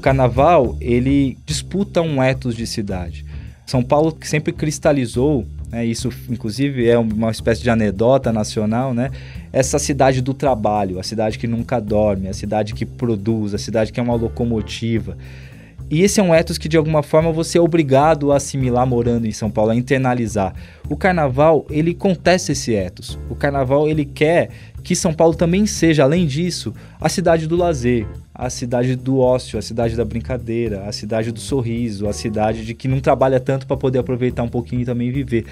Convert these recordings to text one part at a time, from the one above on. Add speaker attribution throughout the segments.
Speaker 1: O carnaval, ele disputa um ethos de cidade. São Paulo sempre cristalizou, né, isso inclusive é uma espécie de anedota nacional, né, essa cidade do trabalho, a cidade que nunca dorme, a cidade que produz, a cidade que é uma locomotiva. E esse é um ethos que de alguma forma você é obrigado a assimilar morando em São Paulo, a internalizar. O carnaval, ele contesta esse ethos. O carnaval, ele quer que São Paulo também seja, além disso, a cidade do lazer, a cidade do ócio, a cidade da brincadeira, a cidade do sorriso, a cidade de que não trabalha tanto para poder aproveitar um pouquinho e também viver.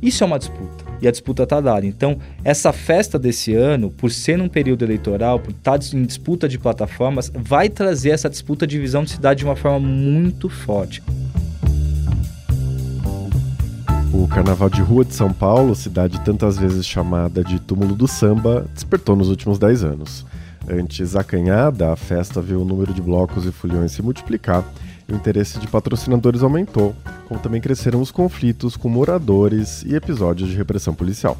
Speaker 1: Isso é uma disputa. E a disputa está dada. Então, essa festa desse ano, por ser num período eleitoral, por estar tá em disputa de plataformas, vai trazer essa disputa de visão de cidade de uma forma muito forte.
Speaker 2: O Carnaval de Rua de São Paulo, cidade tantas vezes chamada de túmulo do samba, despertou nos últimos 10 anos. Antes acanhada, a festa viu o número de blocos e foliões se multiplicar o interesse de patrocinadores aumentou, como também cresceram os conflitos com moradores e episódios de repressão policial.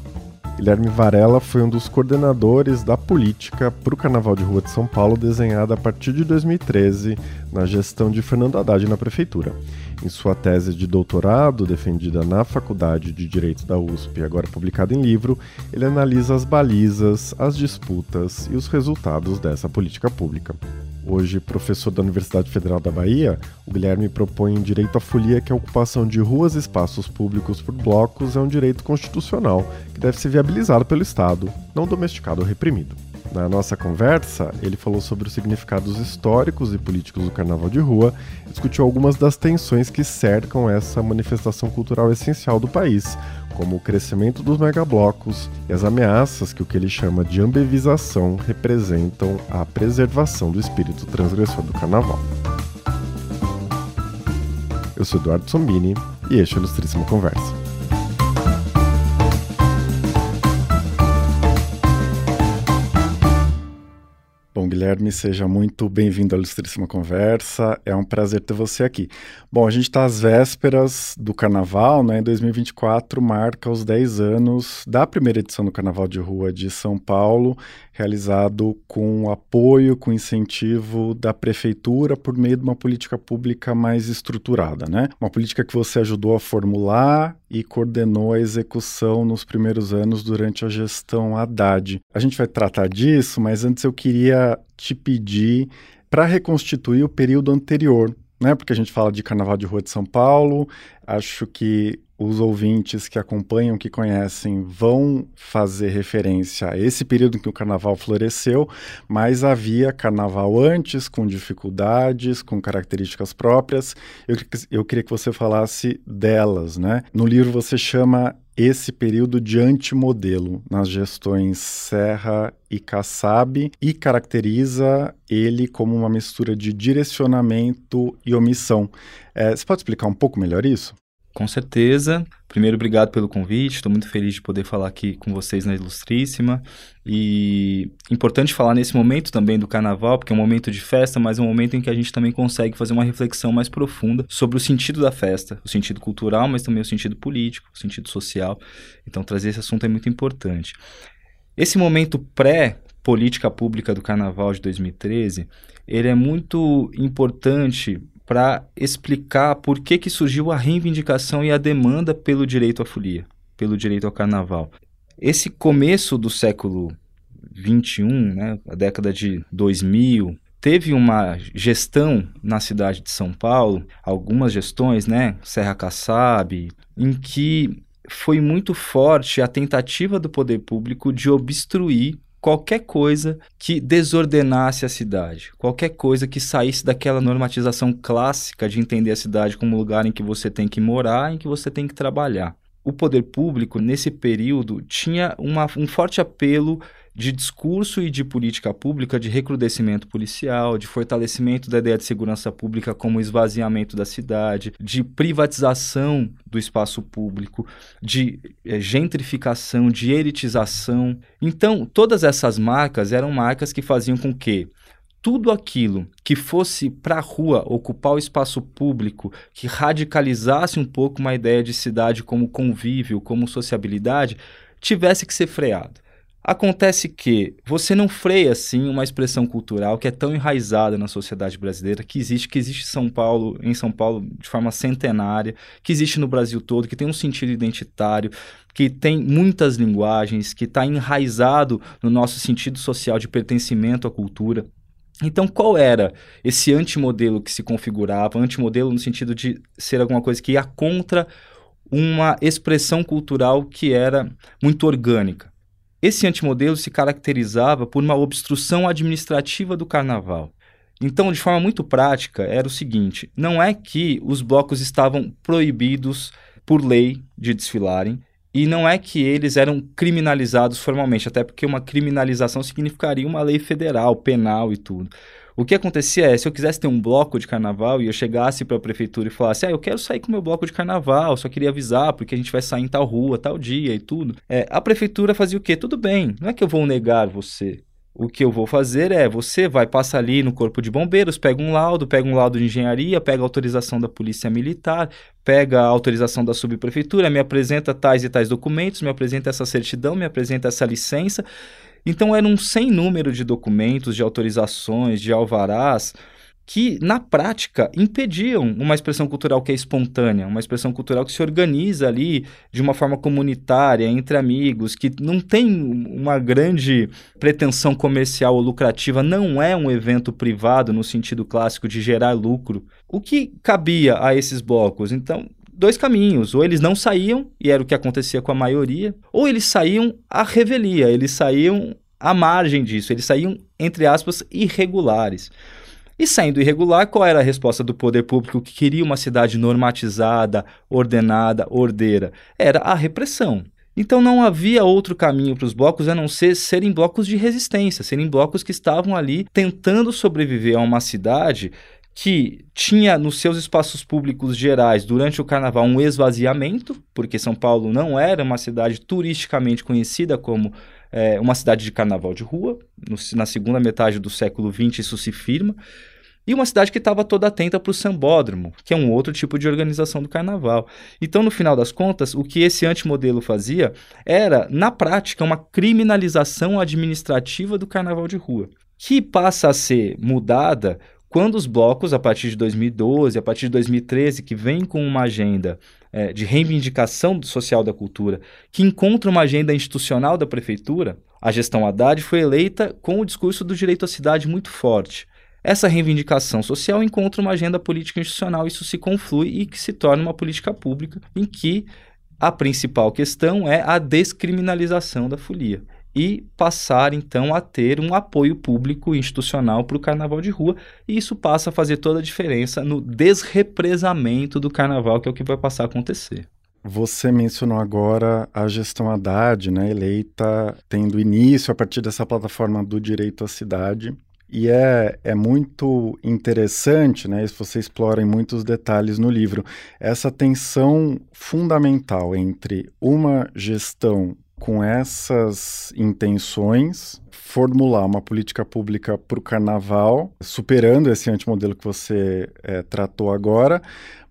Speaker 2: Guilherme Varela foi um dos coordenadores da política para o Carnaval de Rua de São Paulo, desenhada a partir de 2013 na gestão de Fernando Haddad na prefeitura. Em sua tese de doutorado, defendida na Faculdade de Direito da USP, agora publicada em livro, ele analisa as balizas, as disputas e os resultados dessa política pública. Hoje, professor da Universidade Federal da Bahia, o Guilherme propõe em direito à folia que a ocupação de ruas e espaços públicos por blocos é um direito constitucional que deve ser viabilizado pelo Estado, não domesticado ou reprimido. Na nossa conversa, ele falou sobre os significados históricos e políticos do carnaval de rua discutiu algumas das tensões que cercam essa manifestação cultural essencial do país, como o crescimento dos megablocos e as ameaças que o que ele chama de ambevisação representam à preservação do espírito transgressor do carnaval. Eu sou Eduardo Sombini e este é o Ilustríssima Conversa. Guilherme, seja muito bem-vindo à Ilustríssima Conversa. É um prazer ter você aqui. Bom, a gente está às vésperas do Carnaval, né? Em 2024 marca os 10 anos da primeira edição do Carnaval de Rua de São Paulo, realizado com apoio, com incentivo da prefeitura por meio de uma política pública mais estruturada, né? Uma política que você ajudou a formular e coordenou a execução nos primeiros anos durante a gestão Haddad. A gente vai tratar disso, mas antes eu queria te pedir para reconstituir o período anterior, né? Porque a gente fala de Carnaval de Rua de São Paulo, acho que os ouvintes que acompanham, que conhecem, vão fazer referência a esse período em que o carnaval floresceu, mas havia carnaval antes, com dificuldades, com características próprias. Eu, eu queria que você falasse delas, né? No livro você chama esse período de antimodelo nas gestões Serra e Kassab e caracteriza ele como uma mistura de direcionamento e omissão. É, você pode explicar um pouco melhor isso?
Speaker 1: Com certeza. Primeiro, obrigado pelo convite. Estou muito feliz de poder falar aqui com vocês na Ilustríssima. E importante falar nesse momento também do carnaval, porque é um momento de festa, mas é um momento em que a gente também consegue fazer uma reflexão mais profunda sobre o sentido da festa, o sentido cultural, mas também o sentido político, o sentido social. Então, trazer esse assunto é muito importante. Esse momento pré-política pública do carnaval de 2013, ele é muito importante para explicar por que, que surgiu a reivindicação e a demanda pelo direito à folia, pelo direito ao carnaval. Esse começo do século XXI, né, a década de 2000, teve uma gestão na cidade de São Paulo, algumas gestões, né, Serra Kassab, em que foi muito forte a tentativa do poder público de obstruir qualquer coisa que desordenasse a cidade, qualquer coisa que saísse daquela normatização clássica de entender a cidade como lugar em que você tem que morar, em que você tem que trabalhar. O poder público, nesse período, tinha uma, um forte apelo de discurso e de política pública de recrudescimento policial, de fortalecimento da ideia de segurança pública como esvaziamento da cidade, de privatização do espaço público, de é, gentrificação, de elitização. Então, todas essas marcas eram marcas que faziam com que tudo aquilo que fosse para a rua, ocupar o espaço público, que radicalizasse um pouco uma ideia de cidade como convívio, como sociabilidade, tivesse que ser freado Acontece que você não freia assim uma expressão cultural que é tão enraizada na sociedade brasileira, que existe, que existe São Paulo, em São Paulo de forma centenária, que existe no Brasil todo, que tem um sentido identitário, que tem muitas linguagens, que está enraizado no nosso sentido social de pertencimento à cultura. Então, qual era esse antimodelo que se configurava? Antimodelo no sentido de ser alguma coisa que ia contra uma expressão cultural que era muito orgânica. Esse antimodelo se caracterizava por uma obstrução administrativa do carnaval. Então, de forma muito prática, era o seguinte: não é que os blocos estavam proibidos por lei de desfilarem, e não é que eles eram criminalizados formalmente, até porque uma criminalização significaria uma lei federal, penal e tudo. O que acontecia é, se eu quisesse ter um bloco de carnaval e eu chegasse para a prefeitura e falasse, ah, eu quero sair com meu bloco de carnaval, só queria avisar porque a gente vai sair em tal rua, tal dia e tudo. É, a prefeitura fazia o quê? Tudo bem, não é que eu vou negar você. O que eu vou fazer é, você vai passar ali no corpo de bombeiros, pega um laudo, pega um laudo de engenharia, pega autorização da polícia militar, pega a autorização da subprefeitura, me apresenta tais e tais documentos, me apresenta essa certidão, me apresenta essa licença então era um sem número de documentos, de autorizações, de alvarás, que na prática impediam uma expressão cultural que é espontânea, uma expressão cultural que se organiza ali de uma forma comunitária, entre amigos, que não tem uma grande pretensão comercial ou lucrativa, não é um evento privado no sentido clássico de gerar lucro. O que cabia a esses blocos? Então, dois caminhos. Ou eles não saíam, e era o que acontecia com a maioria, ou eles saíam à revelia, eles saíam à margem disso, eles saíam, entre aspas, irregulares. E saindo irregular, qual era a resposta do poder público que queria uma cidade normatizada, ordenada, ordeira? Era a repressão. Então não havia outro caminho para os blocos a não ser serem blocos de resistência, serem blocos que estavam ali tentando sobreviver a uma cidade que tinha nos seus espaços públicos gerais durante o carnaval um esvaziamento, porque São Paulo não era uma cidade turisticamente conhecida como é, uma cidade de carnaval de rua. No, na segunda metade do século XX isso se firma. E uma cidade que estava toda atenta para o sambódromo, que é um outro tipo de organização do carnaval. Então, no final das contas, o que esse antimodelo fazia era, na prática, uma criminalização administrativa do carnaval de rua, que passa a ser mudada quando os blocos, a partir de 2012, a partir de 2013, que vêm com uma agenda é, de reivindicação social da cultura, que encontra uma agenda institucional da prefeitura, a gestão Haddad foi eleita com o discurso do direito à cidade muito forte. Essa reivindicação social encontra uma agenda política institucional, isso se conflui e que se torna uma política pública em que a principal questão é a descriminalização da folia e passar então a ter um apoio público institucional para o carnaval de rua, e isso passa a fazer toda a diferença no desrepresamento do carnaval, que é o que vai passar a acontecer.
Speaker 2: Você mencionou agora a gestão Haddad, né, eleita tendo início a partir dessa plataforma do direito à cidade. E é, é muito interessante, né? Isso você explora em muitos detalhes no livro, essa tensão fundamental entre uma gestão com essas intenções, formular uma política pública para o carnaval, superando esse antimodelo que você é, tratou agora,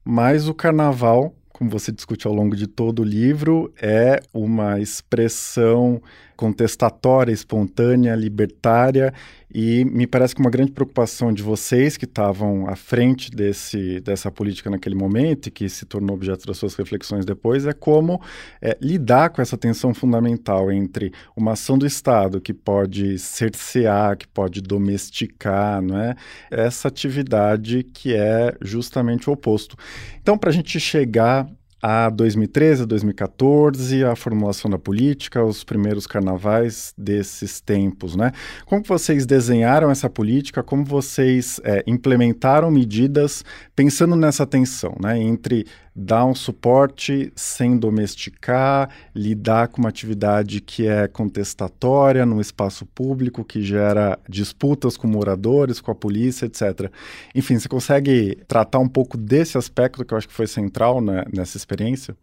Speaker 2: mas o carnaval, como você discute ao longo de todo o livro, é uma expressão contestatória, espontânea, libertária, e me parece que uma grande preocupação de vocês que estavam à frente desse, dessa política naquele momento e que se tornou objeto das suas reflexões depois é como é, lidar com essa tensão fundamental entre uma ação do Estado que pode cercear, que pode domesticar, não é? Essa atividade que é justamente o oposto. Então, para a gente chegar a 2013, 2014, a formulação da política, os primeiros carnavais desses tempos, né? Como vocês desenharam essa política? Como vocês é, implementaram medidas pensando nessa tensão, né? Entre dar um suporte sem domesticar, lidar com uma atividade que é contestatória no espaço público, que gera disputas com moradores, com a polícia, etc. Enfim, você consegue tratar um pouco desse aspecto que eu acho que foi central né, nessa experiência?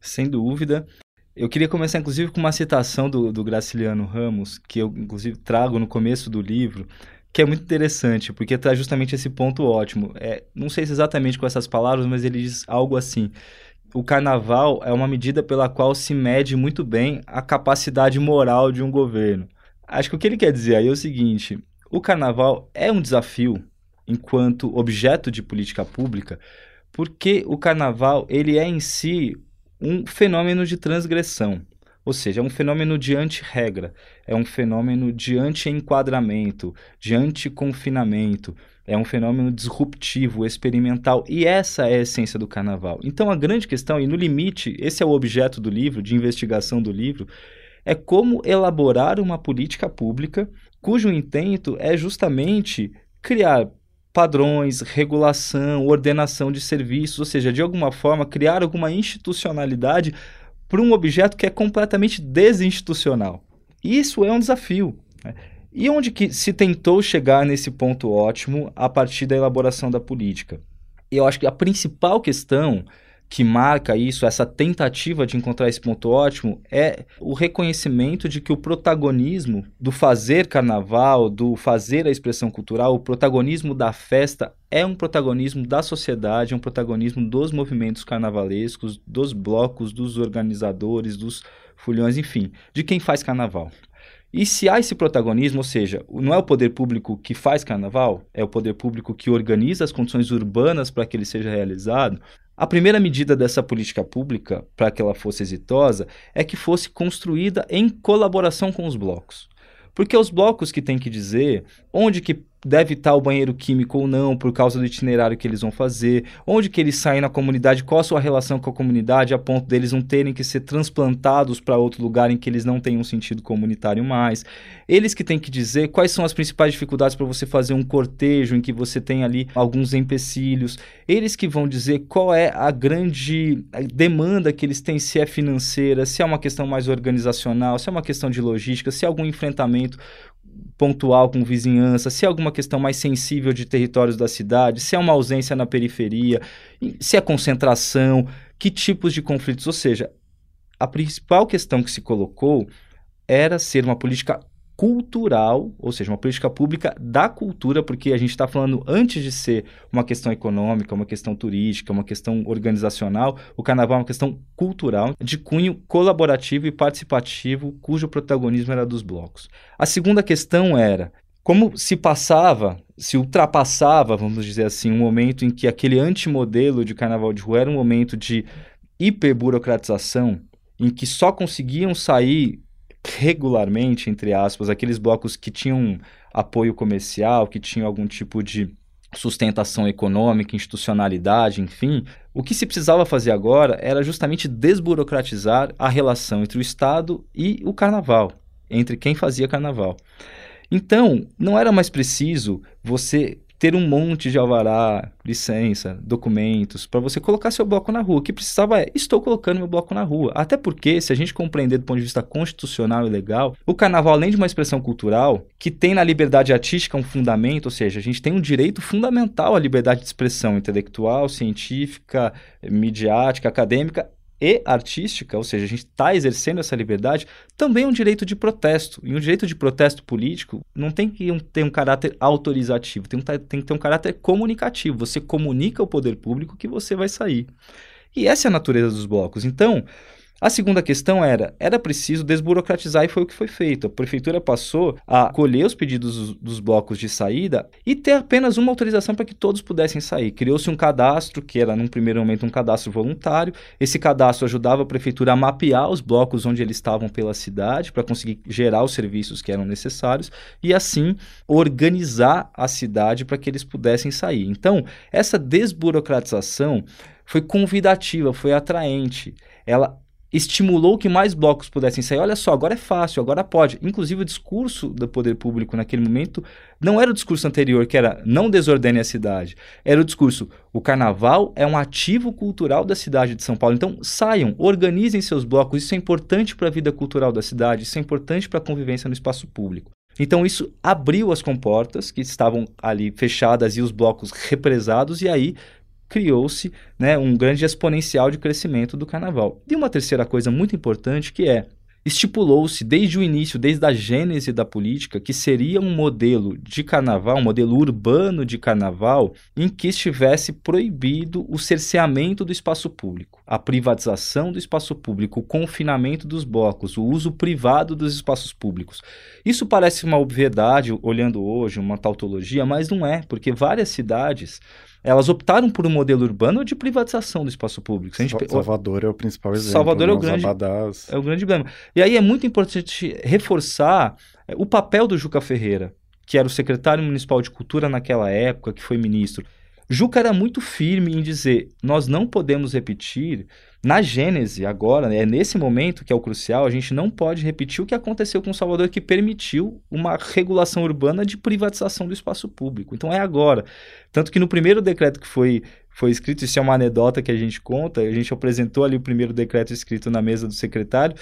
Speaker 1: Sem dúvida. Eu queria começar, inclusive, com uma citação do, do Graciliano Ramos, que eu, inclusive, trago no começo do livro, que é muito interessante, porque traz justamente esse ponto ótimo. É, não sei se exatamente com essas palavras, mas ele diz algo assim, o carnaval é uma medida pela qual se mede muito bem a capacidade moral de um governo. Acho que o que ele quer dizer aí é o seguinte: o carnaval é um desafio enquanto objeto de política pública, porque o carnaval ele é em si um fenômeno de transgressão. Ou seja, é um fenômeno de anti-regra, é um fenômeno de anti-enquadramento, de anti-confinamento, é um fenômeno disruptivo, experimental, e essa é a essência do carnaval. Então, a grande questão, e no limite, esse é o objeto do livro, de investigação do livro, é como elaborar uma política pública cujo intento é justamente criar padrões, regulação, ordenação de serviços, ou seja, de alguma forma criar alguma institucionalidade para um objeto que é completamente desinstitucional. Isso é um desafio. Né? E onde que se tentou chegar nesse ponto ótimo a partir da elaboração da política? Eu acho que a principal questão que marca isso, essa tentativa de encontrar esse ponto ótimo, é o reconhecimento de que o protagonismo do fazer carnaval, do fazer a expressão cultural, o protagonismo da festa é um protagonismo da sociedade, é um protagonismo dos movimentos carnavalescos, dos blocos, dos organizadores, dos fulhões, enfim, de quem faz carnaval. E se há esse protagonismo, ou seja, não é o poder público que faz carnaval, é o poder público que organiza as condições urbanas para que ele seja realizado, a primeira medida dessa política pública, para que ela fosse exitosa, é que fosse construída em colaboração com os blocos. Porque é os blocos que têm que dizer onde que deve estar o banheiro químico ou não, por causa do itinerário que eles vão fazer, onde que eles saem na comunidade, qual a sua relação com a comunidade, a ponto deles não terem que ser transplantados para outro lugar em que eles não tenham sentido comunitário mais. Eles que têm que dizer quais são as principais dificuldades para você fazer um cortejo em que você tem ali alguns empecilhos. Eles que vão dizer qual é a grande demanda que eles têm, se é financeira, se é uma questão mais organizacional, se é uma questão de logística, se é algum enfrentamento pontual com vizinhança, se é alguma questão mais sensível de territórios da cidade, se é uma ausência na periferia, se é concentração, que tipos de conflitos. Ou seja, a principal questão que se colocou era ser uma política cultural, ou seja, uma política pública da cultura, porque a gente está falando antes de ser uma questão econômica, uma questão turística, uma questão organizacional, o carnaval é uma questão cultural, de cunho colaborativo e participativo, cujo protagonismo era dos blocos. A segunda questão era como se passava, se ultrapassava, vamos dizer assim, um momento em que aquele antimodelo de carnaval de rua era um momento de hiperburocratização, em que só conseguiam sair regularmente, entre aspas, aqueles blocos que tinham apoio comercial, que tinham algum tipo de sustentação econômica, institucionalidade, enfim, o que se precisava fazer agora era justamente desburocratizar a relação entre o Estado e o carnaval, entre quem fazia carnaval. Então, não era mais preciso você ter um monte de alvará, licença, documentos, para você colocar seu bloco na rua. O que precisava é, estou colocando meu bloco na rua. Até porque, se a gente compreender do ponto de vista constitucional e legal, o carnaval, além de uma expressão cultural, que tem na liberdade artística um fundamento, ou seja, a gente tem um direito fundamental à liberdade de expressão intelectual, científica, midiática, acadêmica, e artística, ou seja, a gente está exercendo essa liberdade, também é um direito de protesto. E um direito de protesto político não tem que ter um caráter autorizativo, tem, um, tem que ter um caráter comunicativo. Você comunica ao poder público que você vai sair. E essa é a natureza dos blocos. Então, a segunda questão era, era preciso desburocratizar e foi o que foi feito. A prefeitura passou a colher os pedidos dos, blocos de saída e ter apenas uma autorização para que todos pudessem sair. Criou-se um cadastro, que era num primeiro momento um cadastro voluntário. Esse cadastro ajudava a prefeitura a mapear os blocos onde eles estavam pela cidade para conseguir gerar os serviços que eram necessários e assim organizar a cidade para que eles pudessem sair. Então, essa desburocratização foi convidativa, foi atraente. Ela estimulou que mais blocos pudessem sair. Olha só, agora é fácil, agora pode. Inclusive, o discurso do poder público naquele momento não era o discurso anterior, que era não desordene a cidade. Era o discurso: o carnaval é um ativo cultural da cidade de São Paulo. Então, saiam, organizem seus blocos. Isso é importante para a vida cultural da cidade, isso é importante para a convivência no espaço público. Então, isso abriu as comportas que estavam ali fechadas e os blocos represados, e aí criou-se né, um grande exponencial de crescimento do carnaval. E uma terceira coisa muito importante que é estipulou-se desde o início, desde a gênese da política, que seria um modelo de carnaval, um modelo urbano de carnaval, em que estivesse proibido o cerceamento do espaço público. a privatização do espaço público, o confinamento dos blocos, o uso privado dos espaços públicos. Isso parece uma obviedade, olhando hoje, uma tautologia, mas não é, porque várias cidades elas optaram por um modelo urbano de privatização do espaço público.
Speaker 2: A gente... Salvador é o principal exemplo.
Speaker 1: Salvador é o, grande, é o grande problema. E aí é muito importante reforçar é, o papel do Juca Ferreira, que era o secretário municipal de cultura naquela época, que foi ministro. Juca era muito firme em dizer: nós não podemos repetir na Gênese, agora, é nesse momento que é o crucial, a gente não pode repetir o que aconteceu com Salvador, que permitiu uma regulação urbana de privatização do espaço público. Então é agora. Tanto que no primeiro decreto que foi foi escrito, isso é uma anedota que a gente conta, a gente apresentou ali o primeiro decreto escrito na mesa do secretário,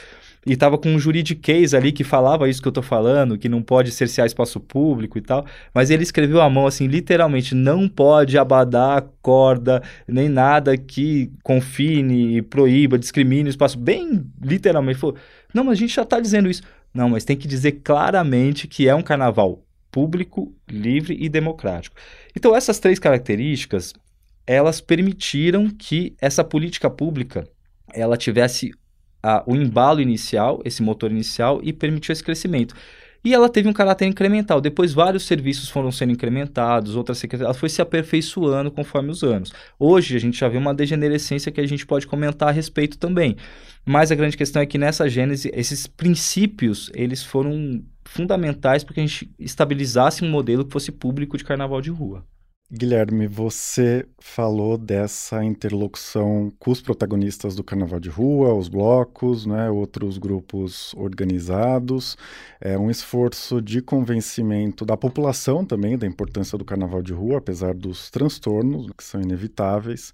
Speaker 1: e estava com um juridiquês ali que falava isso que eu estou falando, que não pode cercear espaço público e tal, mas ele escreveu à mão assim, literalmente, não pode abadar corda, nem nada que confine, proíba, discrimine o espaço, bem literalmente, falou, não, mas a gente já está dizendo isso. Não, mas tem que dizer claramente que é um carnaval público, livre e democrático. Então essas três características elas permitiram que essa política pública ela tivesse a, o embalo inicial, esse motor inicial, e permitiu esse crescimento. E ela teve um caráter incremental. Depois, vários serviços foram sendo incrementados, outras secretarias, ela foi se aperfeiçoando conforme os anos. Hoje, a gente já vê uma degenerescência que a gente pode comentar a respeito também. Mas a grande questão é que nessa gênese, esses princípios, eles foram fundamentais para que a gente estabilizasse um modelo que fosse público de carnaval de rua.
Speaker 2: Guilherme, você falou dessa interlocução com os protagonistas do Carnaval de Rua, os blocos, né, outros grupos organizados, é um esforço de convencimento da população também da importância do Carnaval de Rua, apesar dos transtornos que são inevitáveis.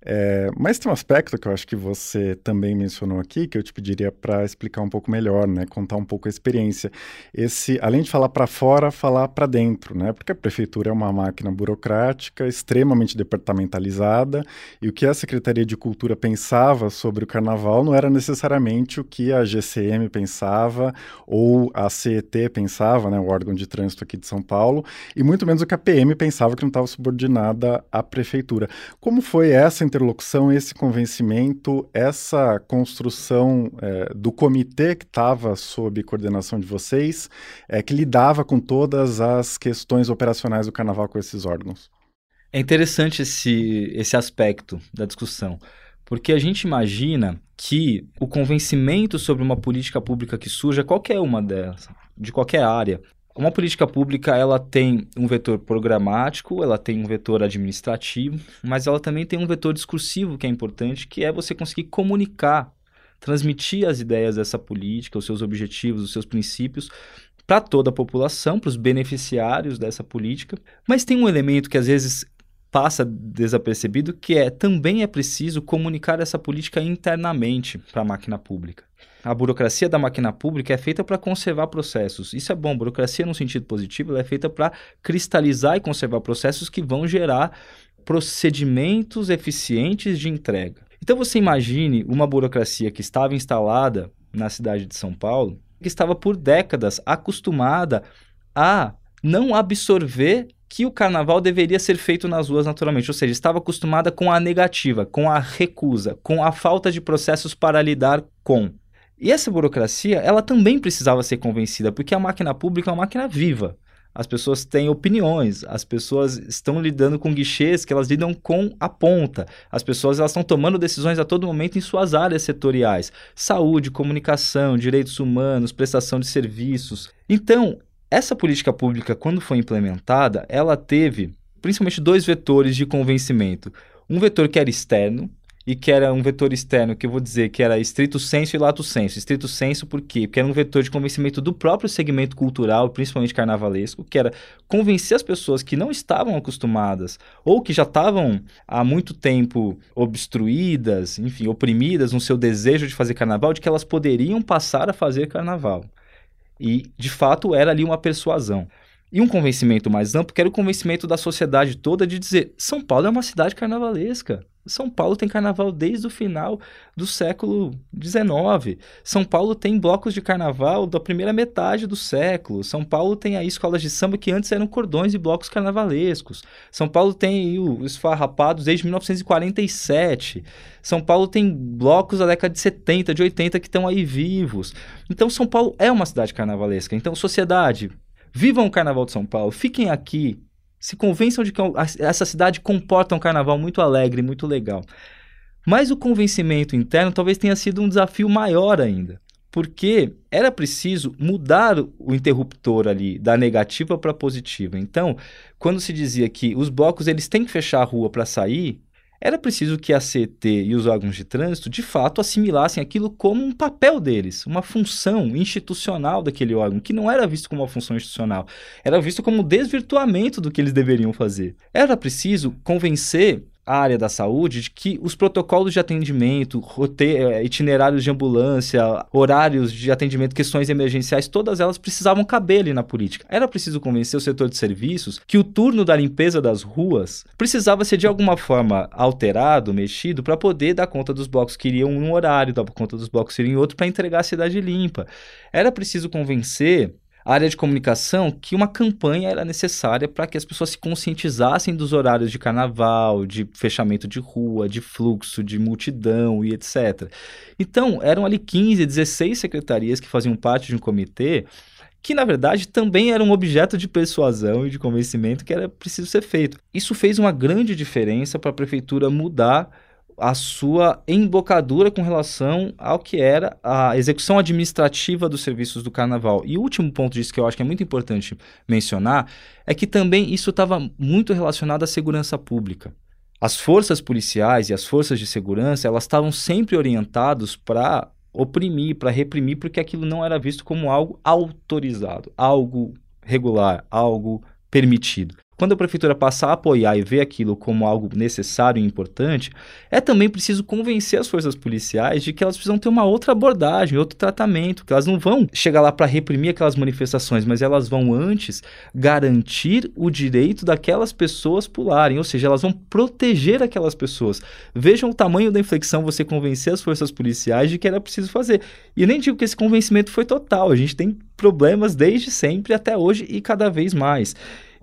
Speaker 2: É, mas tem um aspecto que eu acho que você também mencionou aqui, que eu te pediria para explicar um pouco melhor, né? Contar um pouco a experiência. Esse, além de falar para fora, falar para dentro, né? Porque a prefeitura é uma máquina burocrática, extremamente departamentalizada, e o que a Secretaria de Cultura pensava sobre o carnaval não era necessariamente o que a GCM pensava ou a CET pensava, né? O órgão de trânsito aqui de São Paulo, e muito menos o que a PM pensava que não estava subordinada à prefeitura. Como foi essa interlocução, esse convencimento, essa construção é, do comitê que estava sob coordenação de vocês, é, que lidava com todas as questões operacionais do carnaval com esses órgãos?
Speaker 1: É interessante esse, esse aspecto da discussão, porque a gente imagina que o convencimento sobre uma política pública que surja, qualquer uma delas, de qualquer área, uma política pública, ela tem um vetor programático, ela tem um vetor administrativo, mas ela também tem um vetor discursivo que é importante, que é você conseguir comunicar, transmitir as ideias dessa política, os seus objetivos, os seus princípios para toda a população, para os beneficiários dessa política. Mas tem um elemento que às vezes passa desapercebido, que é também é preciso comunicar essa política internamente para a máquina pública. A burocracia da máquina pública é feita para conservar processos. Isso é bom. Burocracia, no sentido positivo, ela é feita para cristalizar e conservar processos que vão gerar procedimentos eficientes de entrega. Então você imagine uma burocracia que estava instalada na cidade de São Paulo, que estava por décadas acostumada a não absorver que o carnaval deveria ser feito nas ruas naturalmente, ou seja, estava acostumada com a negativa, com a recusa, com a falta de processos para lidar com. E essa burocracia, ela também precisava ser convencida, porque a máquina pública é uma máquina viva. As pessoas têm opiniões, as pessoas estão lidando com guichês que elas lidam com a ponta. As pessoas elas estão tomando decisões a todo momento em suas áreas setoriais: saúde, comunicação, direitos humanos, prestação de serviços. Então, essa política pública, quando foi implementada, ela teve principalmente dois vetores de convencimento. Um vetor que era externo, e que era um vetor externo, que eu vou dizer que era estrito senso e lato senso. Estrito senso por quê? Porque era um vetor de convencimento do próprio segmento cultural, principalmente carnavalesco, que era convencer as pessoas que não estavam acostumadas ou que já estavam há muito tempo obstruídas, enfim, oprimidas no seu desejo de fazer carnaval, de que elas poderiam passar a fazer carnaval. E, de fato, era ali uma persuasão. E um convencimento mais amplo, que era o convencimento da sociedade toda de dizer: São Paulo é uma cidade carnavalesca. São Paulo tem carnaval desde o final do século XIX. São Paulo tem blocos de carnaval da primeira metade do século. São Paulo tem aí escolas de samba que antes eram cordões e blocos carnavalescos. São Paulo tem os farrapados desde 1947. São Paulo tem blocos da década de 70, de 80 que estão aí vivos. Então São Paulo é uma cidade carnavalesca. Então, sociedade, vivam o Carnaval de São Paulo, fiquem aqui, se convençam de que essa cidade comporta um carnaval muito alegre, muito legal. Mas o convencimento interno talvez tenha sido um desafio maior ainda, porque era preciso mudar o interruptor ali da negativa para positiva. Então, quando se dizia que os blocos eles têm que fechar a rua para sair, era preciso que a CT e os órgãos de trânsito, de fato, assimilassem aquilo como um papel deles, uma função institucional daquele órgão, que não era visto como uma função institucional, era visto como um desvirtuamento do que eles deveriam fazer. Era preciso convencer área da saúde de que os protocolos de atendimento, eh, itinerários de ambulância, horários de atendimento, questões emergenciais, todas elas precisavam caber ali na política. Era preciso convencer o setor de serviços que o turno da limpeza das ruas precisava ser de alguma forma alterado, mexido, para poder dar conta dos blocos que iriam em um horário, dar conta dos blocos que iriam em outro, para entregar a cidade limpa. Era preciso convencer área de comunicação que uma campanha era necessária para que as pessoas se conscientizassem dos horários de carnaval, de fechamento de rua, de fluxo, de multidão e etc. Então, eram ali 15, 16 secretarias que faziam parte de um comitê que na verdade também era um objeto de persuasão e de convencimento que era preciso ser feito. Isso fez uma grande diferença para a prefeitura mudar a sua embocadura com relação ao que era a execução administrativa dos serviços do carnaval. E o último ponto disso que eu acho que é muito importante mencionar é que também isso estava muito relacionado à segurança pública. As forças policiais e as forças de segurança, elas estavam sempre orientados para oprimir, para reprimir, porque aquilo não era visto como algo autorizado, algo regular, algo permitido. Quando a prefeitura passar a apoiar e ver aquilo como algo necessário e importante, é também preciso convencer as forças policiais de que elas precisam ter uma outra abordagem, outro tratamento, que elas não vão chegar lá para reprimir aquelas manifestações, mas elas vão antes garantir o direito daquelas pessoas pularem, ou seja, elas vão proteger aquelas pessoas. Vejam o tamanho da inflexão você convencer as forças policiais de que era preciso fazer. E eu nem digo que esse convencimento foi total, a gente tem problemas desde sempre até hoje e cada vez mais.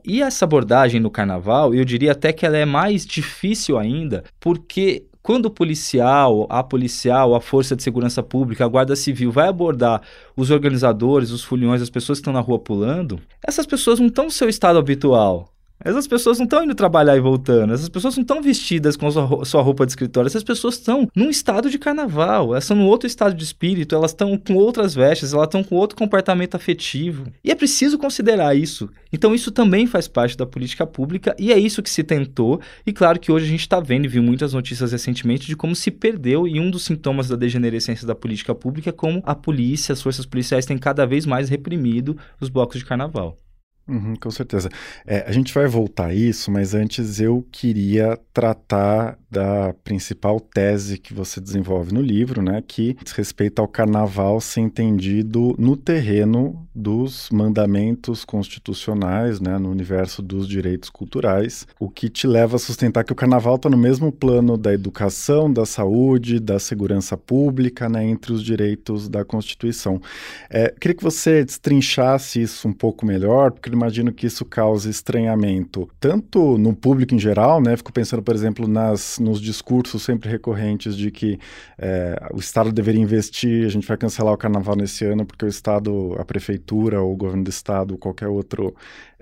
Speaker 1: E essa abordagem no carnaval, eu diria até que ela é mais difícil ainda, porque quando o policial, a policial, a força de segurança pública, a guarda civil vai abordar os organizadores, os foliões, as pessoas que estão na rua pulando, essas pessoas não estão no seu estado habitual. Essas pessoas não estão indo trabalhar e voltando. Essas pessoas não estão vestidas com sua roupa de escritório. Essas pessoas estão num estado de carnaval. Elas estão num outro estado de espírito. Elas estão com outras vestes. Elas estão com outro comportamento afetivo. E é preciso considerar isso. Então, isso também faz parte da política pública e é isso que se tentou. E claro que hoje a gente está vendo e viu muitas notícias recentemente de como se perdeu. E um dos sintomas da degenerescência da política pública é como a polícia, as forças policiais têm cada vez mais reprimido os blocos de carnaval.
Speaker 2: Uhum, com certeza. É, a gente vai voltar a isso, mas antes eu queria tratar da principal tese que você desenvolve no livro, né, que diz respeito ao carnaval ser entendido no terreno dos mandamentos constitucionais, né, no universo dos direitos culturais, o que te leva a sustentar que o carnaval está no mesmo plano da educação, da saúde, da segurança pública, né, entre os direitos da Constituição. É, queria que você destrinchasse isso um pouco melhor, porque imagino que isso cause estranhamento, tanto no público em geral, né, fico pensando, por exemplo, nas nos discursos sempre recorrentes de que é, o Estado deveria investir, a gente vai cancelar o carnaval nesse ano porque o Estado, a prefeitura ou o governo do Estado, ou qualquer outro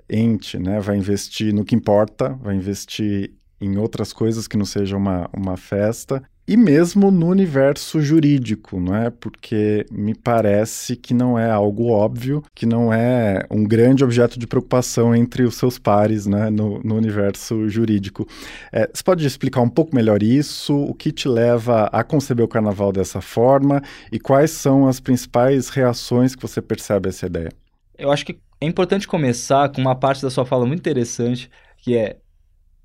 Speaker 2: ente, né, vai investir no que importa, vai investir em outras coisas que não seja uma, uma festa e mesmo no universo jurídico, não é? Porque me parece que não é algo óbvio, que não é um grande objeto de preocupação entre os seus pares, né, no, no universo jurídico. É, você pode explicar um pouco melhor isso? O que te leva a conceber o carnaval dessa forma e quais são as principais reações que você percebe a essa ideia?
Speaker 1: Eu acho que é importante começar com uma parte da sua fala muito interessante, que é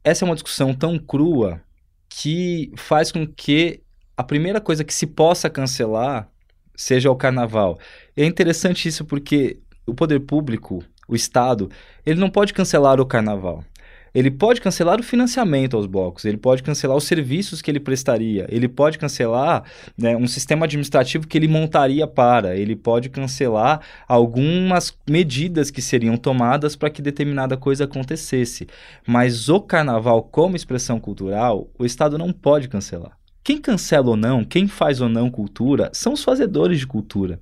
Speaker 1: essa é uma discussão tão crua que faz com que a primeira coisa que se possa cancelar seja o carnaval. É interessante isso porque o poder público, o Estado, ele não pode cancelar o carnaval. Ele pode cancelar o financiamento aos blocos, ele pode cancelar os serviços que ele prestaria, ele pode cancelar né, um sistema administrativo que ele montaria para, ele pode cancelar algumas medidas que seriam tomadas para que determinada coisa acontecesse. Mas o carnaval, como expressão cultural, o Estado não pode cancelar. Quem cancela ou não, quem faz ou não cultura, são os fazedores de cultura.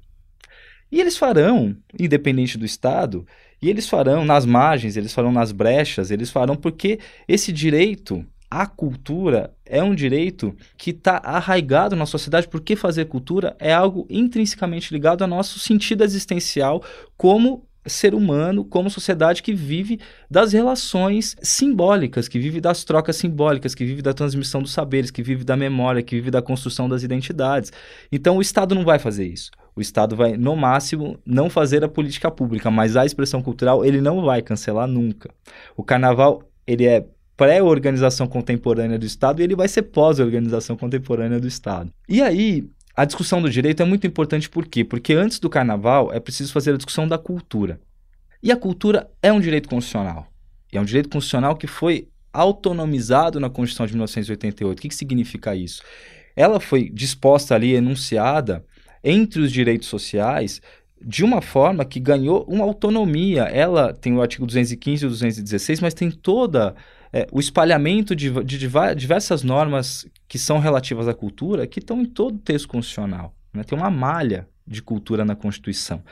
Speaker 1: E eles farão, independente do Estado, e eles farão nas margens, eles farão nas brechas, eles farão porque esse direito à cultura é um direito que está arraigado na sociedade, porque fazer cultura é algo intrinsecamente ligado ao nosso sentido existencial como ser humano, como sociedade que vive das relações simbólicas, que vive das trocas simbólicas, que vive da transmissão dos saberes, que vive da memória, que vive da construção das identidades. Então o Estado não vai fazer isso. O Estado vai, no máximo, não fazer a política pública, mas a expressão cultural ele não vai cancelar nunca. O carnaval, ele é pré-organização contemporânea do Estado e ele vai ser pós-organização contemporânea do Estado. E aí, a discussão do direito é muito importante por quê? Porque antes do carnaval é preciso fazer a discussão da cultura. E a cultura é um direito constitucional. E é um direito constitucional que foi autonomizado na Constituição de 1988. O que, que significa isso? Ela foi disposta ali, enunciada, entre os direitos sociais de uma forma que ganhou uma autonomia. Ela tem o artigo 215 e 216, mas tem toda é, o espalhamento de, de, diversas normas que são relativas à cultura que estão em todo o texto constitucional. Né? Tem uma malha de cultura na Constituição.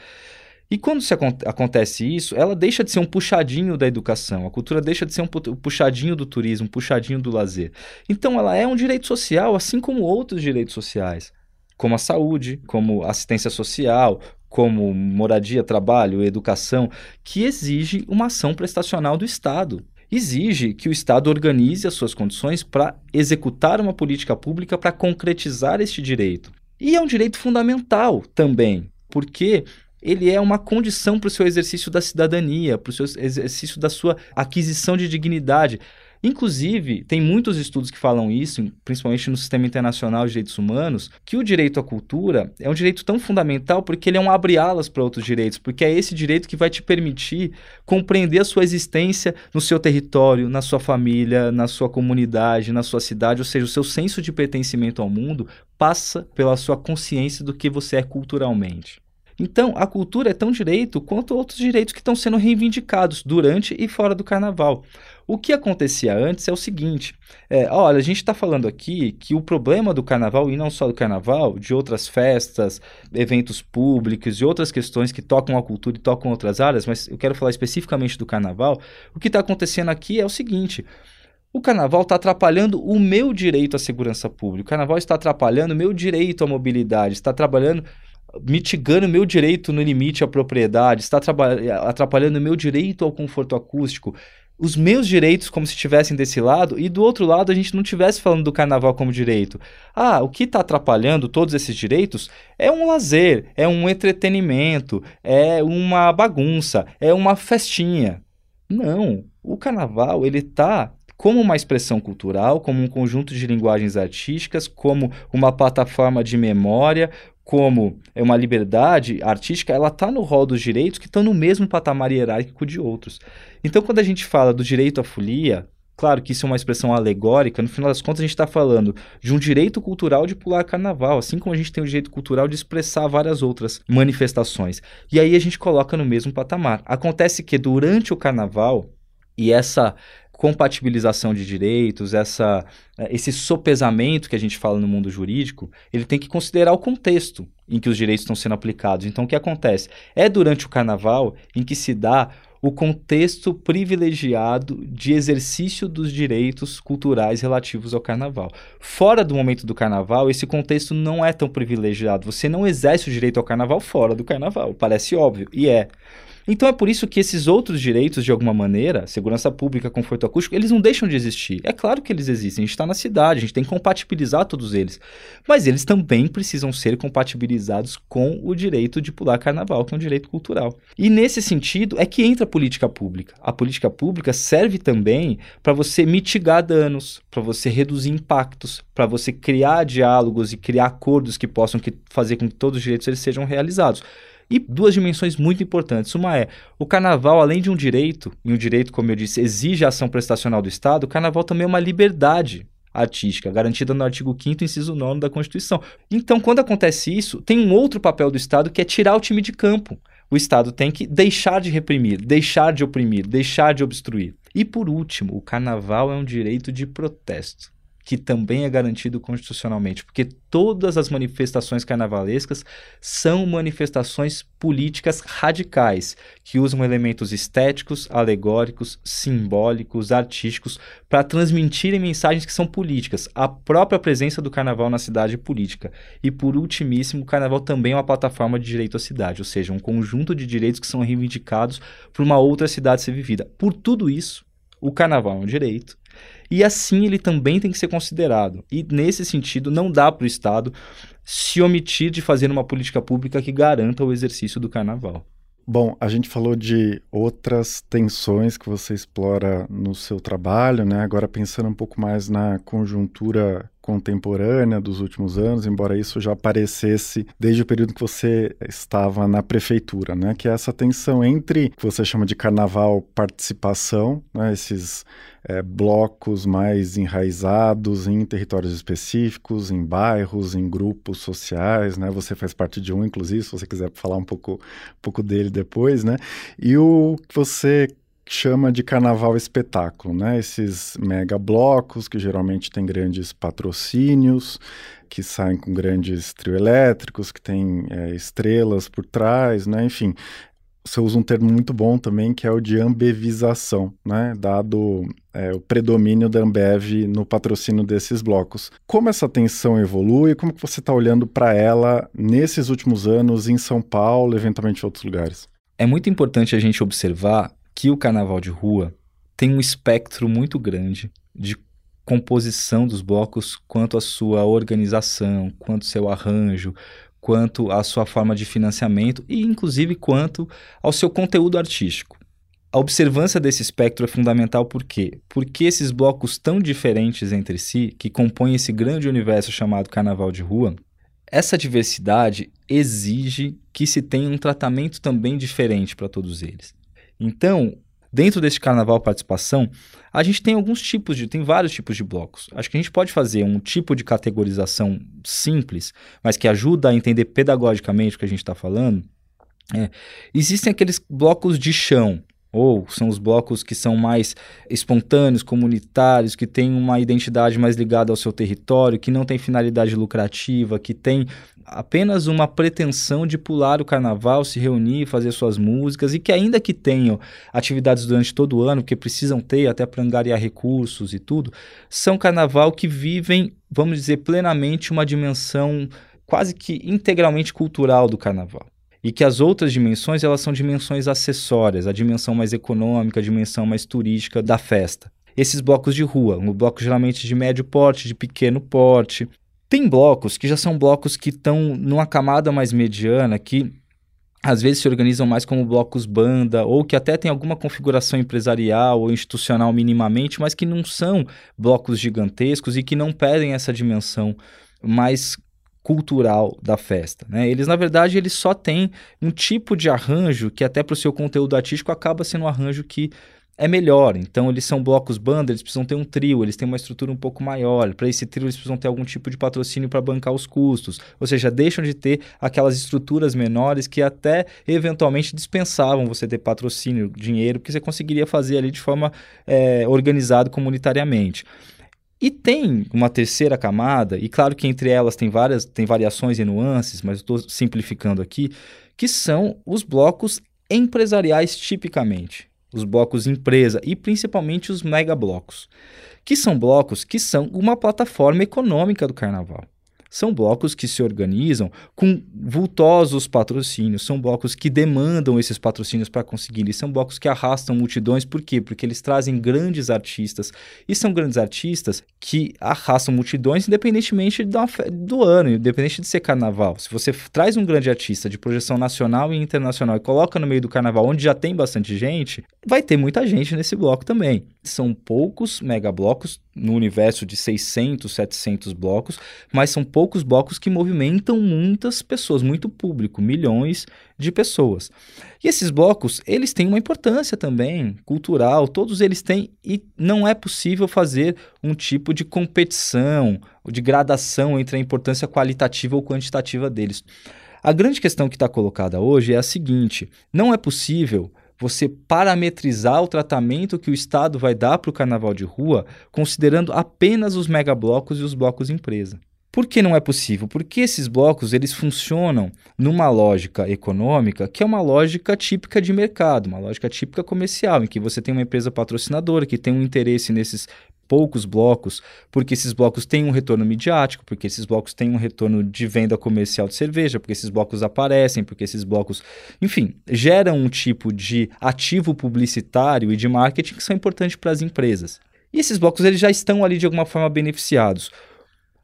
Speaker 1: E quando se acontece isso, ela deixa de ser um puxadinho da educação, a cultura deixa de ser um puxadinho do turismo, um puxadinho do lazer. Então ela é um direito social, assim como outros direitos sociais como a saúde, como assistência social, como moradia, trabalho, educação, que exige uma ação prestacional do Estado. Exige que o Estado organize as suas condições para executar uma política pública para concretizar este direito. E é um direito fundamental também, porque ele é uma condição para o seu exercício da cidadania, para o seu exercício da sua aquisição de dignidade. Inclusive, tem muitos estudos que falam isso, principalmente no sistema internacional de direitos humanos, que o direito à cultura é um direito tão fundamental porque ele é um abre-alas para outros direitos, porque é esse direito que vai te permitir compreender a sua existência no seu território, na sua família, na sua comunidade, na sua cidade, ou seja, o seu senso de pertencimento ao mundo passa pela sua consciência do que você é culturalmente. Então, a cultura é tão direito quanto outros direitos que estão sendo reivindicados durante e fora do carnaval. O que acontecia antes é o seguinte: é, olha, a gente está falando aqui que o problema do carnaval, e não só do carnaval, de outras festas, eventos públicos e outras questões que tocam a cultura e tocam outras áreas, mas eu quero falar especificamente do carnaval. O que está acontecendo aqui é o seguinte. O carnaval está atrapalhando o meu direito à segurança pública. O carnaval está atrapalhando o meu direito à mobilidade, está trabalhando mitigando meu direito no limite à propriedade, está atrapalhando meu direito ao conforto acústico, os meus direitos como se estivessem desse lado e do outro lado a gente não estivesse falando do carnaval como direito. Ah, o que está atrapalhando todos esses direitos é um lazer, é um entretenimento, é uma bagunça, é uma festinha. Não, o carnaval ele está como uma expressão cultural, como um conjunto de linguagens artísticas, como uma plataforma de memória, como é uma liberdade artística, ela está no rol dos direitos que estão no mesmo patamar hierárquico de outros. Então, quando a gente fala do direito à folia, claro que isso é uma expressão alegórica, no final das contas a gente está falando de um direito cultural de pular carnaval, assim como a gente tem o direito cultural de expressar várias outras manifestações. E aí a gente coloca no mesmo patamar. Acontece que durante o carnaval, e essa compatibilização de direitos, essa, eh, esse sopesamento que a gente fala no mundo jurídico, ele tem que considerar o contexto em que os direitos estão sendo aplicados. Então, o que acontece? É durante o carnaval em que se dá o contexto privilegiado de exercício dos direitos culturais relativos ao carnaval. Fora do momento do carnaval, esse contexto não é tão privilegiado. Você não exerce o direito ao carnaval fora do carnaval. Parece óbvio, e é. Então é por isso que esses outros direitos, de alguma maneira, segurança pública, conforto acústico, eles não deixam de existir. É claro que eles existem, a gente está na cidade, a gente tem que compatibilizar todos eles. Mas eles também precisam ser compatibilizados com o direito de pular carnaval, que é um direito cultural. E nesse sentido é que entra a política pública. A política pública serve também para você mitigar danos, para você reduzir impactos, para você criar diálogos e criar acordos que possam que fazer com que todos os direitos eles sejam realizados. E duas dimensões muito importantes. Uma é, o carnaval, além de um direito, e um direito, como eu disse, exige a ação prestacional do Estado, o carnaval também é uma liberdade artística, garantida no artigo 5 inciso 9 da Constituição. Então, quando acontece isso, tem um outro papel do Estado que é tirar o time de campo. O Estado tem que deixar de reprimir, deixar de oprimir, deixar de obstruir. E por último, o carnaval é um direito de protesto que também é garantido constitucionalmente, porque todas as manifestações carnavalescas são manifestações políticas radicais, que usam elementos estéticos, alegóricos, simbólicos, artísticos, para transmitirem mensagens que são políticas, a própria presença do carnaval na cidade é política. E por ultimíssimo, o carnaval também é uma plataforma de direito à cidade, ou seja, um conjunto de direitos que são reivindicados por uma outra cidade ser vivida. Por tudo isso, o carnaval é um direito e assim ele também tem que ser considerado. E nesse sentido, não dá para o Estado se omitir de fazer uma política pública que garanta o exercício do carnaval.
Speaker 2: Bom, a gente falou de outras tensões que você explora no seu trabalho, né? Agora pensando um pouco mais na conjuntura contemporânea dos últimos anos, embora isso já aparecesse desde o período que você estava na prefeitura, né? Que é essa tensão entre o que você chama de carnaval participação, né? esses é, blocos mais enraizados em territórios específicos, em bairros, em grupos sociais, né? Você faz parte de um, inclusive, se você quiser falar um pouco, um pouco dele depois, né? E o que você chama de carnaval espetáculo, né? Esses mega blocos que geralmente têm grandes patrocínios, que saem com grandes trio elétricos, que têm é, estrelas por trás, né? Enfim, você usa um termo muito bom também, que é o de ambevização, né? Dado é, o predomínio da Ambev no patrocínio desses blocos. Como essa tensão evolui? Como que você está olhando para ela nesses últimos anos em São Paulo, eventualmente em outros lugares?
Speaker 1: É muito importante a gente observar que o carnaval de rua tem um espectro muito grande de composição dos blocos quanto à sua organização, quanto ao seu arranjo, quanto à sua forma de financiamento e inclusive quanto ao seu conteúdo artístico. A observância desse espectro é fundamental por quê? Porque esses blocos tão diferentes entre si, que compõem esse grande universo chamado carnaval de rua, essa diversidade exige que se tenha um tratamento também diferente para todos eles. Então, dentro desse carnaval participação, a gente tem alguns tipos de, tem vários tipos de blocos. Acho que a gente pode fazer um tipo de categorização simples, mas que ajuda a entender pedagogicamente o que a gente está falando. É, existem aqueles blocos de chão, ou são os blocos que são mais espontâneos, comunitários, que têm uma identidade mais ligada ao seu território, que não tem finalidade lucrativa, que tem apenas uma pretensão de pular o carnaval, se reunir, fazer suas músicas e que ainda que tenham atividades durante todo o ano, que precisam ter até para angariar recursos e tudo, são carnaval que vivem, vamos dizer, plenamente uma dimensão quase que integralmente cultural do carnaval e que as outras dimensões elas são dimensões acessórias, a dimensão mais econômica, a dimensão mais turística da festa. Esses blocos de rua, um bloco geralmente de médio porte, de pequeno porte. Tem blocos que já são blocos que estão numa camada mais mediana, que às vezes se organizam mais como blocos banda, ou que até tem alguma configuração empresarial ou institucional minimamente, mas que não são blocos gigantescos e que não pedem essa dimensão mais cultural da festa. Né? Eles, na verdade, eles só têm um tipo de arranjo que até para o seu conteúdo artístico acaba sendo um arranjo que é melhor. Então, eles são blocos banda, eles precisam ter um trio, eles têm uma estrutura um pouco maior. Para esse trio, eles precisam ter algum tipo de patrocínio para bancar os custos. Ou seja, deixam de ter aquelas estruturas menores que até eventualmente dispensavam você ter patrocínio, dinheiro, que você conseguiria fazer ali de forma é, organizada comunitariamente. E tem uma terceira camada, e claro que entre elas tem várias tem variações e nuances, mas estou simplificando aqui, que são os blocos empresariais tipicamente, os blocos empresa e principalmente os megablocos, que são blocos que são uma plataforma econômica do carnaval. São blocos que se organizam com vultosos patrocínios, são blocos que demandam esses patrocínios para conseguir, são blocos que arrastam multidões, por quê? Porque eles trazem grandes artistas, e são grandes artistas que arrastam multidões independentemente do ano, independente de ser carnaval. Se você traz um grande artista de projeção nacional e internacional e coloca no meio do carnaval, onde já tem bastante gente, vai ter muita gente nesse bloco também. São poucos megablocos no universo de 600, 700 blocos, mas são poucos blocos que movimentam muitas pessoas, muito público, milhões de pessoas. E esses blocos, eles têm uma importância também cultural, todos eles têm e não é possível fazer um tipo de competição, de gradação entre a importância qualitativa ou quantitativa deles. A grande questão que está colocada hoje é a seguinte: não é possível você parametrizar o tratamento que o Estado vai dar para o carnaval de rua, considerando apenas os megablocos e os blocos empresa. Por que não é possível? Porque esses blocos eles funcionam numa lógica econômica que é uma lógica típica de mercado, uma lógica típica comercial, em que você tem uma empresa patrocinadora que tem um interesse nesses poucos blocos, porque esses blocos têm um retorno midiático, porque esses blocos têm um retorno de venda comercial de cerveja, porque esses blocos aparecem, porque esses blocos, enfim, geram um tipo de ativo publicitário e de marketing que são importantes para as empresas. E esses blocos eles já estão ali de alguma forma beneficiados.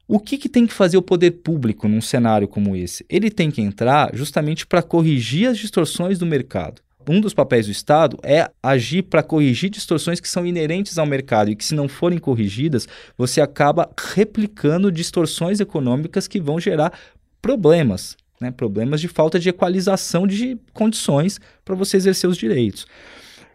Speaker 1: O que, que tem que fazer o poder público num cenário como esse? Ele tem que entrar justamente para corrigir as distorções do mercado um dos papéis do Estado é agir para corrigir distorções que são inerentes ao mercado e que, se não forem corrigidas, você acaba replicando distorções econômicas que vão gerar problemas, né? problemas de falta de equalização de condições para você exercer os direitos.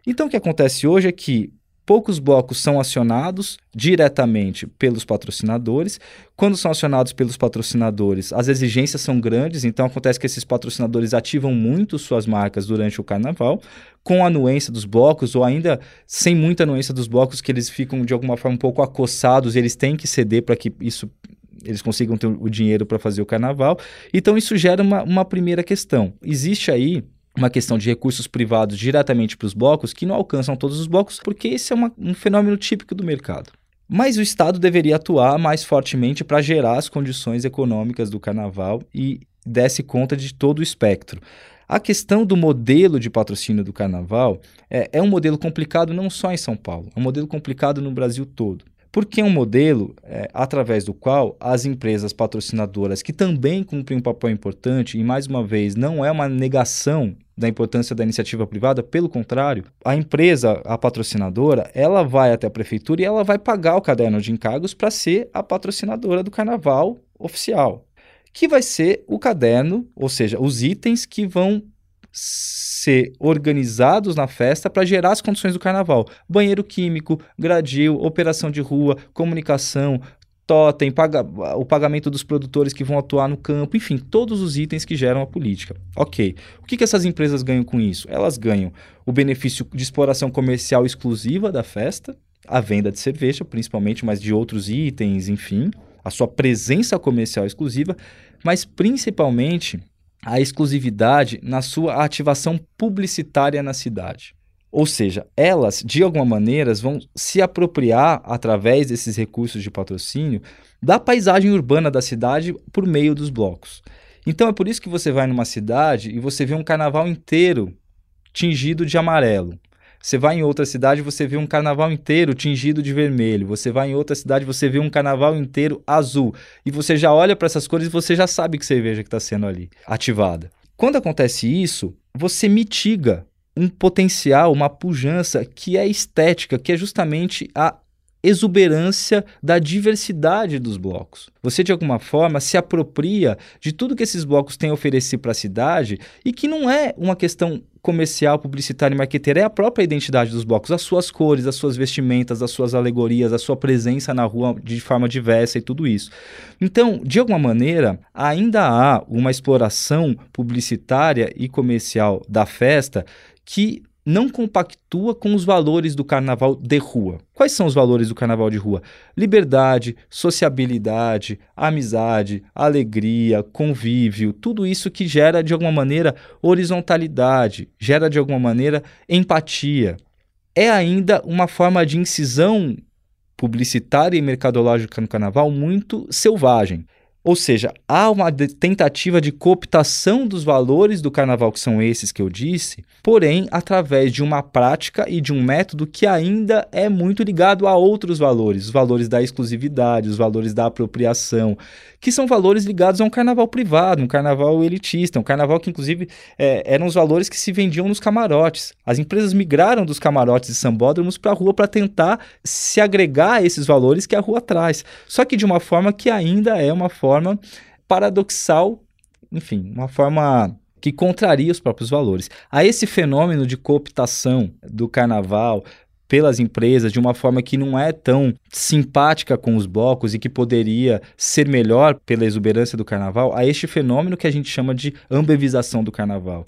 Speaker 1: Então, o que acontece hoje é que poucos blocos são acionados diretamente pelos patrocinadores. Quando são acionados pelos patrocinadores, as exigências são grandes, então acontece que esses patrocinadores ativam muito suas marcas durante o carnaval, com a anuência dos blocos, ou ainda sem muita anuência dos blocos, que eles ficam de alguma forma um pouco acossados, e eles têm que ceder para que isso eles consigam ter o dinheiro para fazer o carnaval. Então, isso gera uma, uma primeira questão. Existe aí uma questão de recursos privados diretamente para os blocos que não alcançam todos os blocos, porque esse é uma, um fenômeno típico do mercado. Mas o Estado deveria atuar mais fortemente para gerar as condições econômicas do carnaval e desse conta de todo o espectro. A questão do modelo de patrocínio do carnaval é, é um modelo complicado não só em São Paulo, é um modelo complicado no Brasil todo porque é um modelo é, através do qual as empresas patrocinadoras, que também cumprem um papel importante, e mais uma vez, não é uma negação da importância da iniciativa privada, pelo contrário, a empresa, a patrocinadora, ela vai até a prefeitura e ela vai pagar o caderno de encargos para ser a patrocinadora do carnaval oficial, que vai ser o caderno, ou seja, os itens que vão ser organizados na festa para gerar as condições do carnaval. Banheiro químico, gradil, operação de rua, comunicação, totem, paga, o pagamento dos produtores que vão atuar no campo, enfim, todos os itens que geram a política. Ok. O que, que essas empresas ganham com isso? Elas ganham o benefício de exploração comercial exclusiva da festa, a venda de cerveja, principalmente, mas de outros itens, enfim, a sua presença comercial exclusiva, mas principalmente a exclusividade na sua ativação publicitária na cidade. Ou seja, elas, de alguma maneira, vão se apropriar, através desses recursos de patrocínio, da paisagem urbana da cidade por meio dos blocos. Então é por isso que você vai numa cidade e você vê um carnaval inteiro tingido de amarelo. Você vai em outra cidade, você vê um carnaval inteiro tingido de vermelho. Você vai em outra cidade, você vê um carnaval inteiro azul. E você já olha para essas cores e você já sabe que cerveja que está sendo ali ativada. Quando acontece isso, você mitiga um potencial, uma pujança que é estética, que é justamente a exuberância da diversidade dos blocos. Você, de alguma forma, se apropria de tudo que esses blocos têm a oferecer para a cidade e que não é uma questão comercial, publicitária e marqueteira, é a própria identidade dos blocos, as suas cores, as suas vestimentas, as suas alegorias, a sua presença na rua de forma diversa e tudo isso. Então, de alguma maneira, ainda há uma exploração publicitária e comercial da festa que não compactua com os valores do carnaval de rua. Quais são os valores do carnaval de rua? Liberdade, sociabilidade, amizade, alegria, convívio, tudo isso que gera de alguma maneira horizontalidade, gera de alguma maneira empatia. É ainda uma forma de incisão publicitária e mercadológica no carnaval muito selvagem. Ou seja, há uma tentativa de cooptação dos valores do carnaval, que são esses que eu disse, porém através de uma prática e de um método que ainda é muito ligado a outros valores, os valores da exclusividade, os valores da apropriação, que são valores ligados a um carnaval privado, um carnaval elitista, um carnaval que, inclusive, é, eram os valores que se vendiam nos camarotes. As empresas migraram dos camarotes e sambódromos para a rua para tentar se agregar a esses valores que a rua traz. Só que de uma forma que ainda é uma forma paradoxal, enfim, uma forma que contraria os próprios valores. A esse fenômeno de cooptação do carnaval pelas empresas de uma forma que não é tão simpática com os blocos e que poderia ser melhor pela exuberância do carnaval, a este fenômeno que a gente chama de ambevização do carnaval.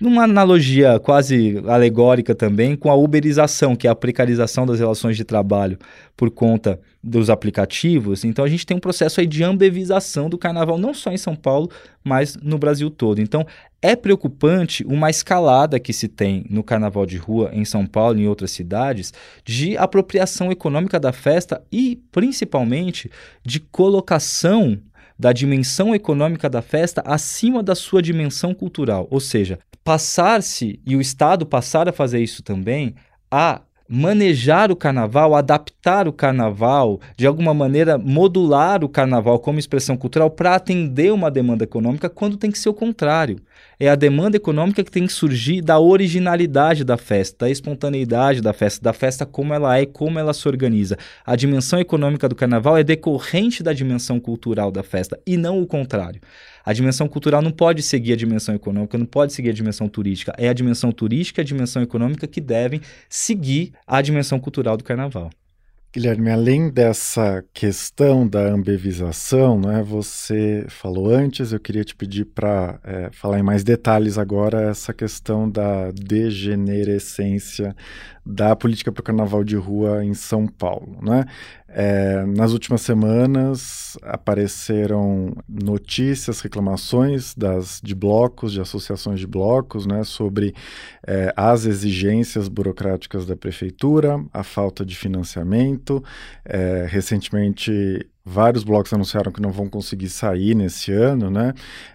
Speaker 1: Numa analogia quase alegórica também com a uberização, que é a precarização das relações de trabalho por conta dos aplicativos. Então a gente tem um processo aí de ambevização do carnaval, não só em São Paulo, mas no Brasil todo. Então é preocupante uma escalada que se tem no carnaval de rua em São Paulo e em outras cidades de apropriação econômica da festa e principalmente de colocação da dimensão econômica da festa acima da sua dimensão cultural. Ou seja, passar-se, e o Estado passar a fazer isso também, a manejar o carnaval, adaptar o carnaval, de alguma maneira modular o carnaval como expressão cultural para atender uma demanda econômica, quando tem que ser o contrário. É a demanda econômica que tem que surgir da originalidade da festa, da espontaneidade da festa, da festa como ela é, como ela se organiza. A dimensão econômica do carnaval é decorrente da dimensão cultural da festa e não o contrário. A dimensão cultural não pode seguir a dimensão econômica, não pode seguir a dimensão turística. É a dimensão turística e a dimensão econômica que devem seguir a dimensão cultural do carnaval.
Speaker 2: Guilherme, além dessa questão da ambevização, né, você falou antes, eu queria te pedir para é, falar em mais detalhes agora essa questão da degenerescência da política para o carnaval de rua em São Paulo. Né? É, nas últimas semanas apareceram notícias, reclamações das, de blocos, de associações de blocos, né, sobre é, as exigências burocráticas da prefeitura, a falta de financiamento. É, recentemente, vários blocos anunciaram que não vão conseguir sair nesse ano, né?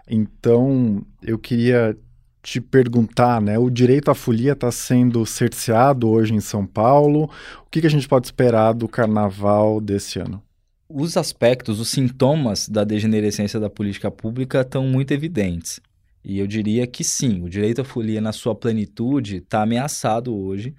Speaker 2: Então, eu queria te perguntar, né? O direito à folia está sendo cerceado hoje em São Paulo. O que, que a gente pode esperar do carnaval desse ano?
Speaker 1: Os aspectos, os sintomas da degenerescência da política pública estão muito evidentes. E eu diria que sim, o direito à folia na sua plenitude está ameaçado hoje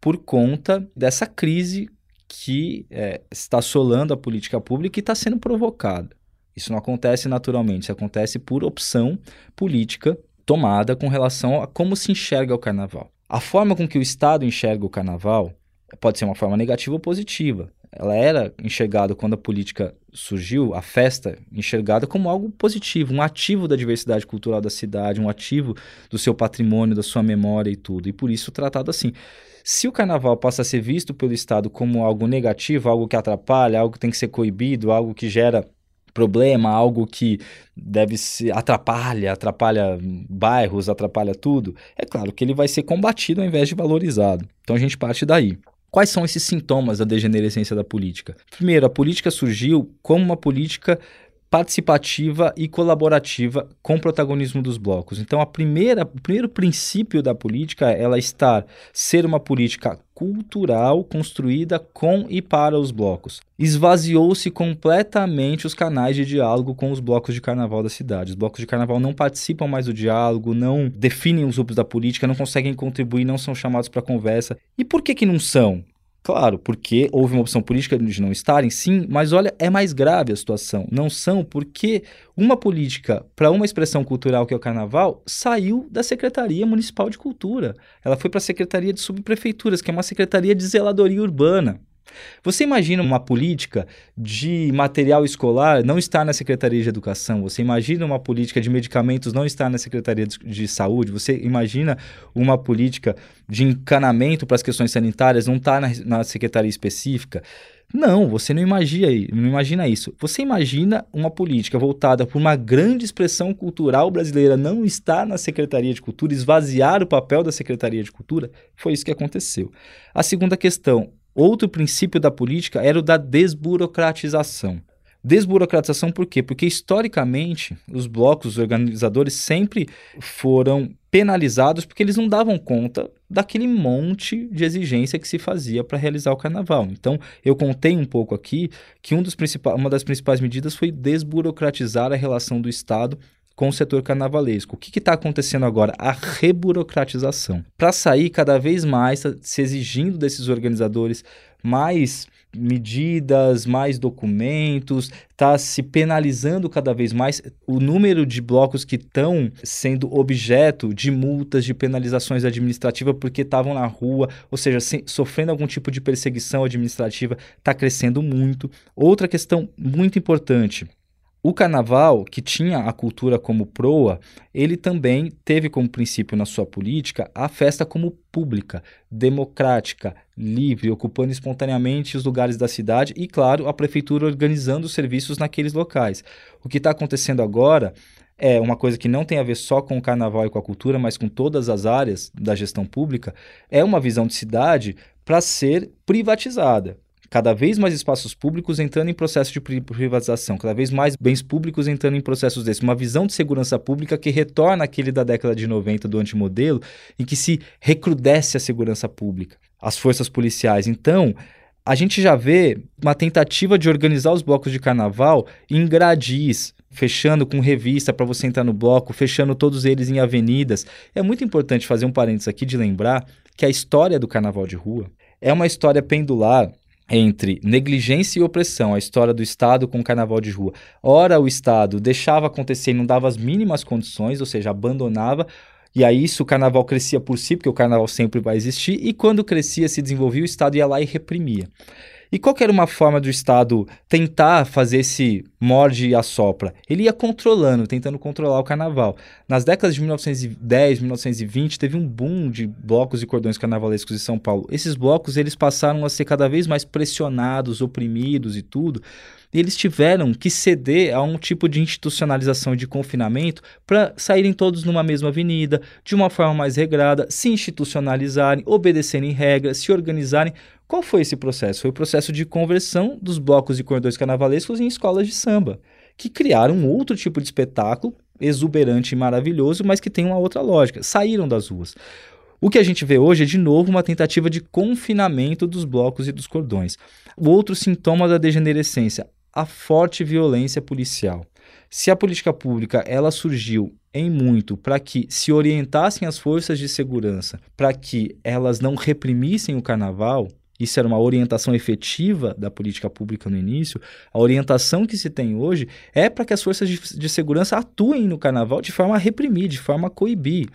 Speaker 1: por conta dessa crise que é, está assolando a política pública e está sendo provocada. Isso não acontece naturalmente, isso acontece por opção política tomada com relação a como se enxerga o carnaval. A forma com que o Estado enxerga o carnaval pode ser uma forma negativa ou positiva. Ela era enxergada quando a política surgiu, a festa enxergada como algo positivo, um ativo da diversidade cultural da cidade, um ativo do seu patrimônio, da sua memória e tudo, e por isso tratado assim. Se o carnaval passa a ser visto pelo Estado como algo negativo, algo que atrapalha, algo que tem que ser coibido, algo que gera problema, algo que deve se atrapalha, atrapalha bairros, atrapalha tudo, é claro que ele vai ser combatido ao invés de valorizado. Então a gente parte daí. Quais são esses sintomas da degenerescência da política? Primeiro, a política surgiu como uma política participativa e colaborativa com o protagonismo dos blocos. Então, a primeira, o primeiro princípio da política é ela estar ser uma política cultural construída com e para os blocos. Esvaziou-se completamente os canais de diálogo com os blocos de carnaval da cidade. Os blocos de carnaval não participam mais do diálogo, não definem os grupos da política, não conseguem contribuir, não são chamados para conversa. E por que que não são? Claro, porque houve uma opção política de não estarem, sim, mas olha, é mais grave a situação. Não são porque uma política para uma expressão cultural que é o carnaval saiu da Secretaria Municipal de Cultura. Ela foi para a Secretaria de Subprefeituras, que é uma secretaria de zeladoria urbana. Você imagina uma política de material escolar não estar na Secretaria de Educação? Você imagina uma política de medicamentos não estar na Secretaria de Saúde? Você imagina uma política de encanamento para as questões sanitárias não estar na, na Secretaria específica? Não, você não imagina, não imagina isso. Você imagina uma política voltada por uma grande expressão cultural brasileira não estar na Secretaria de Cultura, esvaziar o papel da Secretaria de Cultura? Foi isso que aconteceu. A segunda questão, Outro princípio da política era o da desburocratização. Desburocratização por quê? Porque historicamente os blocos, os organizadores sempre foram penalizados porque eles não davam conta daquele monte de exigência que se fazia para realizar o carnaval. Então, eu contei um pouco aqui que um uma das principais medidas foi desburocratizar a relação do Estado com o setor carnavalesco. O que está acontecendo agora? A reburocratização. Para sair cada vez mais tá se exigindo desses organizadores mais medidas, mais documentos, está se penalizando cada vez mais o número de blocos que estão sendo objeto de multas, de penalizações administrativas porque estavam na rua, ou seja, se, sofrendo algum tipo de perseguição administrativa, está crescendo muito. Outra questão muito importante o carnaval, que tinha a cultura como proa, ele também teve como princípio na sua política a festa como pública, democrática, livre, ocupando espontaneamente os lugares da cidade e, claro, a prefeitura organizando os serviços naqueles locais. O que está acontecendo agora é uma coisa que não tem a ver só com o carnaval e com a cultura, mas com todas as áreas da gestão pública, é uma visão de cidade para ser privatizada cada vez mais espaços públicos entrando em processo de privatização, cada vez mais bens públicos entrando em processos desses. Uma visão de segurança pública que retorna aquele da década de 90 do antimodelo, em que se recrudesce a segurança pública, as forças policiais. Então, a gente já vê uma tentativa de organizar os blocos de carnaval em gradis, fechando com revista para você entrar no bloco, fechando todos eles em avenidas. É muito importante fazer um parênteses aqui de lembrar que a história do carnaval de rua é uma história pendular entre negligência e opressão, a história do Estado com o carnaval de rua. Ora, o Estado deixava acontecer e não dava as mínimas condições, ou seja, abandonava, e aí isso o carnaval crescia por si, porque o carnaval sempre vai existir, e quando crescia, se desenvolvia, o Estado ia lá e reprimia. E qual era uma forma do Estado tentar fazer esse morde e assopra? Ele ia controlando, tentando controlar o carnaval. Nas décadas de 1910, 1920, teve um boom de blocos e cordões carnavalescos em São Paulo. Esses blocos eles passaram a ser cada vez mais pressionados, oprimidos e tudo, e eles tiveram que ceder a um tipo de institucionalização de confinamento para saírem todos numa mesma avenida, de uma forma mais regrada, se institucionalizarem, obedecerem regras, se organizarem. Qual foi esse processo? Foi o processo de conversão dos blocos e cordões carnavalescos em escolas de samba, que criaram um outro tipo de espetáculo exuberante e maravilhoso, mas que tem uma outra lógica. Saíram das ruas. O que a gente vê hoje é, de novo, uma tentativa de confinamento dos blocos e dos cordões. O outro sintoma da degenerescência, a forte violência policial. Se a política pública ela surgiu em muito para que se orientassem as forças de segurança, para que elas não reprimissem o carnaval, isso era uma orientação efetiva da política pública no início. A orientação que se tem hoje é para que as forças de, de, segurança atuem no carnaval de forma a reprimir, de forma a coibir.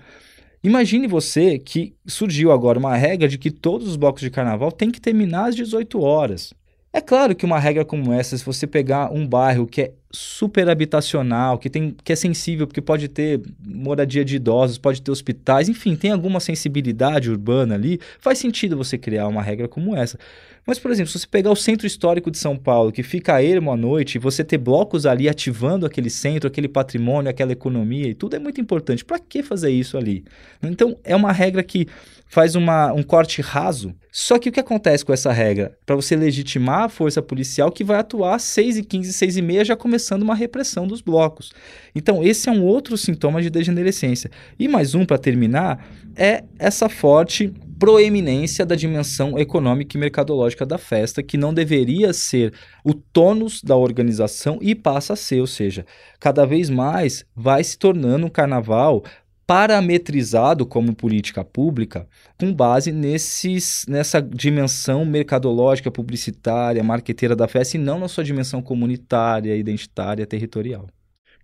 Speaker 1: Imagine você que surgiu agora uma regra de que todos os blocos de carnaval têm que terminar às 18 horas. É claro que uma regra como essa, se você pegar um bairro que é super habitacional, que, tem, que é sensível, porque pode ter moradia de idosos, pode ter hospitais, enfim, tem alguma sensibilidade urbana ali, faz sentido você criar uma regra como essa. Mas, por exemplo, se você pegar o centro histórico de São Paulo, que fica ermo à noite, e você ter blocos ali ativando aquele centro, aquele patrimônio, aquela economia e tudo é muito importante. Para que fazer isso ali? Então, é uma regra que faz uma, um corte raso. Só que o que acontece com essa regra? Para você legitimar a força policial que vai atuar às 6 e 15, 6 e meia, já começando uma repressão dos blocos. Então, esse é um outro sintoma de degenerescência. E mais um, para terminar, é essa forte proeminência da dimensão econômica e mercadológica da festa, que não deveria ser o tônus da organização e passa a ser, ou seja, cada vez mais vai se tornando um carnaval parametrizado como política pública com base nesses, nessa dimensão mercadológica, publicitária, marqueteira da festa e não na sua dimensão comunitária, identitária, territorial.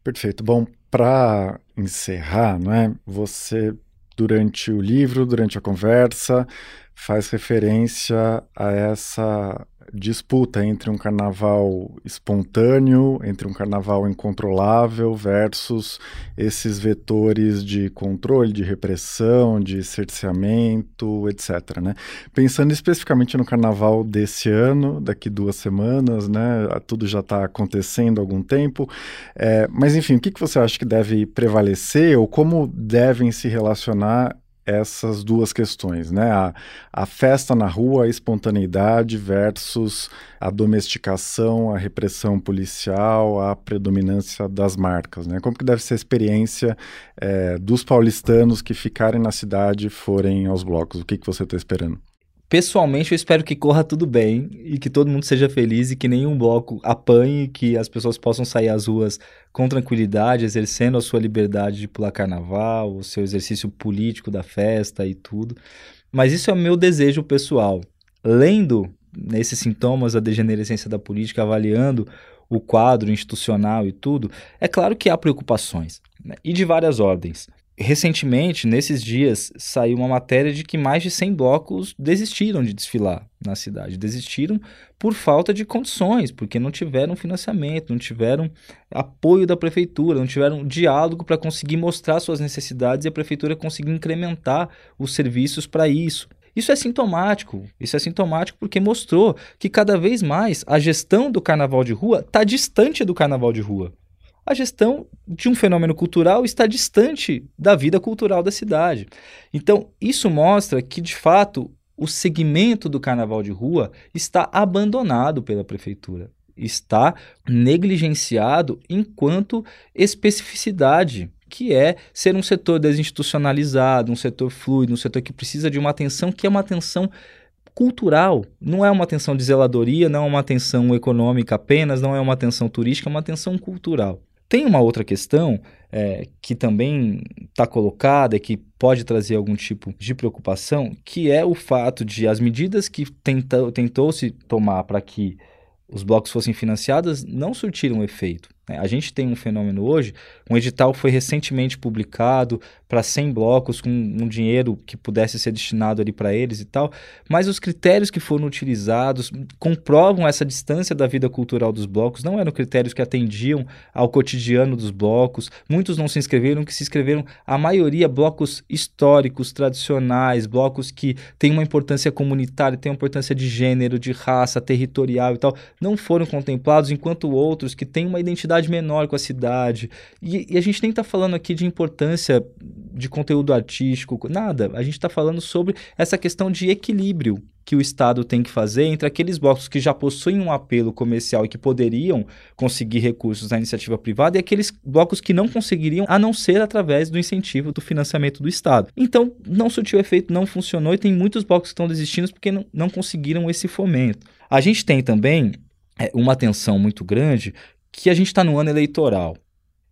Speaker 2: Perfeito. Bom, para encerrar, não é? Você durante o livro, durante a conversa, faz referência a essa disputa entre um carnaval espontâneo, entre um carnaval incontrolável versus esses vetores de controle, de repressão, de cerceamento, etc. Né? Pensando especificamente no carnaval desse ano, daqui duas semanas, né? tudo já está acontecendo há algum tempo, é, mas enfim, o que, que você acha que deve prevalecer ou como devem se relacionar essas duas questões, né? A, a festa na rua, a espontaneidade versus a domesticação, a repressão policial, a predominância das marcas, né? Como que deve ser a experiência é, dos paulistanos que ficarem na cidade e forem aos blocos? O que, que você está esperando?
Speaker 1: Pessoalmente, eu espero que corra tudo bem e que todo mundo seja feliz e que nenhum bloco apanhe, que as pessoas possam sair às ruas com tranquilidade, exercendo a sua liberdade de pular carnaval, o seu exercício político da festa e tudo. Mas isso é o meu desejo pessoal. Lendo nesses sintomas da degenerescência da política, avaliando o quadro institucional e tudo, é claro que há preocupações, né? e de várias ordens recentemente, nesses dias, saiu uma matéria de que mais de 100 blocos desistiram de desfilar na cidade. Desistiram por falta de condições, porque não tiveram financiamento, não tiveram apoio da prefeitura, não tiveram diálogo para conseguir mostrar suas necessidades e a prefeitura conseguir incrementar os serviços para isso. Isso é sintomático. Isso é sintomático porque mostrou que cada vez mais a gestão do carnaval de rua está distante do carnaval de rua a gestão de um fenômeno cultural está distante da vida cultural da cidade. Então, isso mostra que, de fato, o segmento do carnaval de rua está abandonado pela prefeitura, está negligenciado enquanto especificidade, que é ser um setor desinstitucionalizado, um setor fluido, um setor que precisa de uma atenção que é uma atenção cultural. Não é uma atenção de zeladoria, não é uma atenção econômica apenas, não é uma atenção turística, é uma atenção cultural. Tem uma outra questão é, que também está colocada e que pode trazer algum tipo de preocupação, que é o fato de as medidas que tentou se tomar para que os blocos fossem financiados não surtiram efeito. Né? A gente tem um fenômeno hoje, um edital foi recentemente publicado para 100 blocos com um dinheiro que pudesse ser destinado ali para eles e tal, mas os critérios que foram utilizados comprovam essa distância da vida cultural dos blocos, não eram critérios que atendiam ao cotidiano dos blocos, muitos não se inscreveram, que se inscreveram, a maioria blocos históricos, tradicionais, blocos que têm uma importância comunitária, têm uma importância de gênero, de raça, territorial e tal, não foram contemplados, enquanto outros que têm uma identidade menor com a cidade. E, e a gente nem está falando aqui de importância de conteúdo artístico, nada. A gente está falando sobre essa questão de equilíbrio que o Estado tem que fazer entre aqueles blocos que já possuem um apelo comercial e que poderiam conseguir recursos da iniciativa privada e aqueles blocos que não conseguiriam, a não ser através do incentivo do financiamento do Estado. Então, não surtiu efeito, não funcionou e tem muitos blocos que estão desistindo porque não, não conseguiram esse fomento. A gente tem também é, uma atenção muito grande que a gente está no ano eleitoral.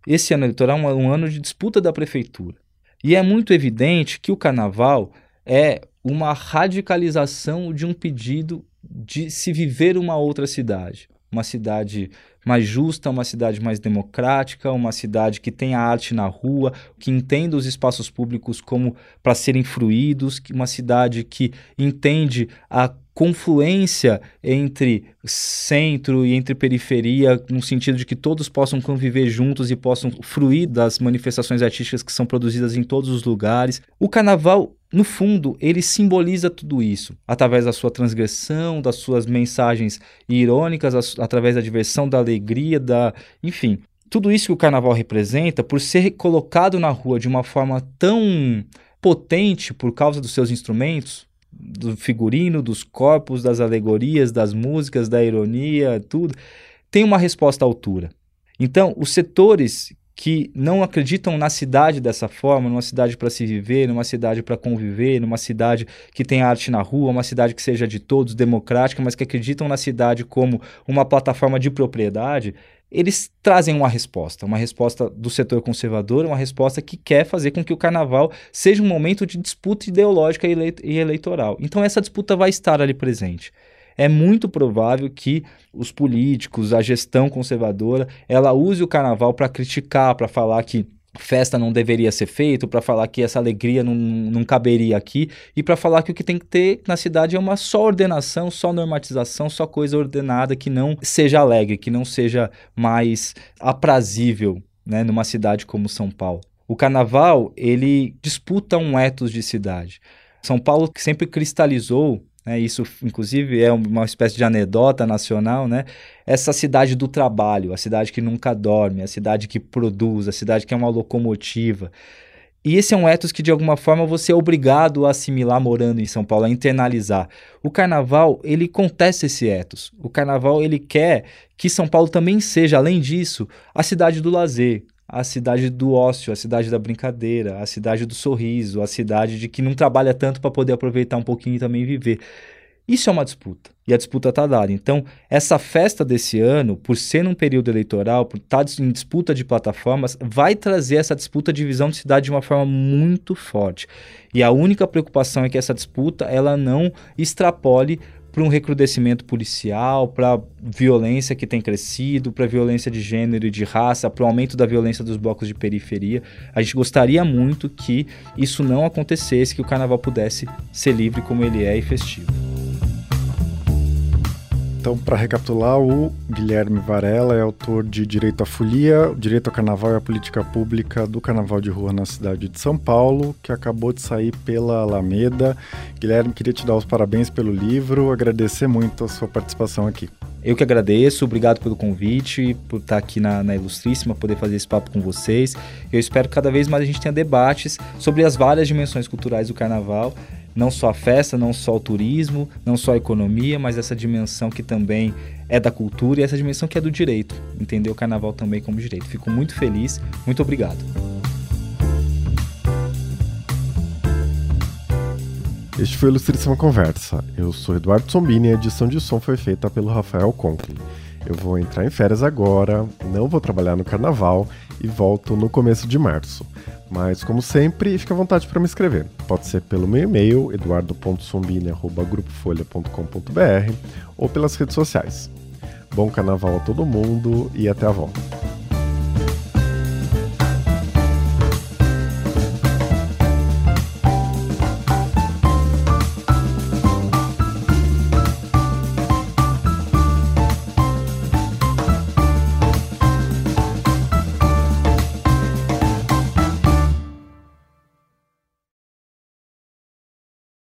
Speaker 1: Esse ano eleitoral é um ano de disputa da prefeitura. E é muito evidente que o carnaval é uma radicalização de um pedido de se viver uma outra cidade. Uma cidade mais justa, uma cidade mais democrática, uma cidade que tenha arte na rua, que entenda os espaços públicos como para serem fruídos, uma cidade que entende a confluência entre centro e entre periferia, no sentido de que todos possam conviver juntos e possam fruir das manifestações artísticas que são produzidas em todos os lugares. O carnaval no fundo, ele simboliza tudo isso, através da sua transgressão, das suas mensagens irônicas, através da diversão, da alegria, da, enfim, tudo isso que o carnaval representa, por ser colocado na rua de uma forma tão potente por causa dos seus instrumentos, do figurino, dos corpos, das alegorias, das músicas, da ironia, tudo, tem uma resposta à altura. Então, os setores que não acreditam na cidade dessa forma, numa cidade para se viver, numa cidade para conviver, numa cidade que tem arte na rua, uma cidade que seja de todos, democrática, mas que acreditam na cidade como uma plataforma de propriedade, eles trazem uma resposta, uma resposta do setor conservador, uma resposta que quer fazer com que o carnaval seja um momento de disputa ideológica e eleitoral. Então essa disputa vai estar ali presente. É muito provável que os políticos, a gestão conservadora, ela use o carnaval para criticar, para falar que festa não deveria ser feito, para falar que essa alegria não, não caberia aqui e para falar que o que tem que ter na cidade é uma só ordenação, só normatização, só coisa ordenada que não seja alegre, que não seja mais aprazível, né, numa cidade como São Paulo. O carnaval, ele disputa um ethos de cidade. São Paulo sempre cristalizou né, isso, inclusive, é uma espécie de anedota nacional, né? Essa cidade do trabalho, a cidade que nunca dorme, a cidade que produz, a cidade que é uma locomotiva. E esse é um ethos que, de alguma forma, você é obrigado a assimilar morando em São Paulo, a internalizar. O carnaval, ele contesta esse ethos. O carnaval, ele quer que São Paulo também seja, além disso, a cidade do lazer, a cidade do ócio, a cidade da brincadeira, a cidade do sorriso, a cidade de que não trabalha tanto para poder aproveitar um pouquinho e também viver. Isso é uma disputa. E a disputa está dada. Então, essa festa desse ano, por ser num período eleitoral, por estar tá em disputa de plataformas, vai trazer essa disputa de visão de cidade de uma forma muito forte. E a única preocupação é que essa disputa ela não extrapole para um recrudescimento policial, para violência que tem crescido, para violência de gênero e de raça, para o aumento da violência dos blocos de periferia. A gente gostaria muito que isso não acontecesse, que o carnaval pudesse ser livre como ele é e festivo.
Speaker 2: Então, para recapitular, o Guilherme Varela é autor de Direito à Folia, Direito ao Carnaval e a Política Pública do Carnaval de Rua na cidade de São Paulo, que acabou de sair pela Alameda. Guilherme, queria te dar os parabéns pelo livro, agradecer muito a sua participação aqui.
Speaker 1: Eu que agradeço, obrigado pelo convite, por estar aqui na, na, Ilustríssima, poder fazer esse papo com vocês. Eu espero que cada vez mais a gente tenha debates sobre as várias dimensões culturais do carnaval não só a festa, não só o turismo, não só a economia, mas essa dimensão que também é da cultura e essa dimensão que é do direito. Entender o carnaval também como direito. Fico muito feliz, muito obrigado.
Speaker 2: Este foi o Ilustríssima Conversa. Eu sou Eduardo Sombini e a edição de som foi feita pelo Rafael Conklin. Eu vou entrar em férias agora, não vou trabalhar no carnaval e volto no começo de março. Mas, como sempre, fique à vontade para me escrever. Pode ser pelo meu e-mail, eduardo.sombini.grupofolha.com.br ou pelas redes sociais. Bom carnaval a todo mundo e até a volta.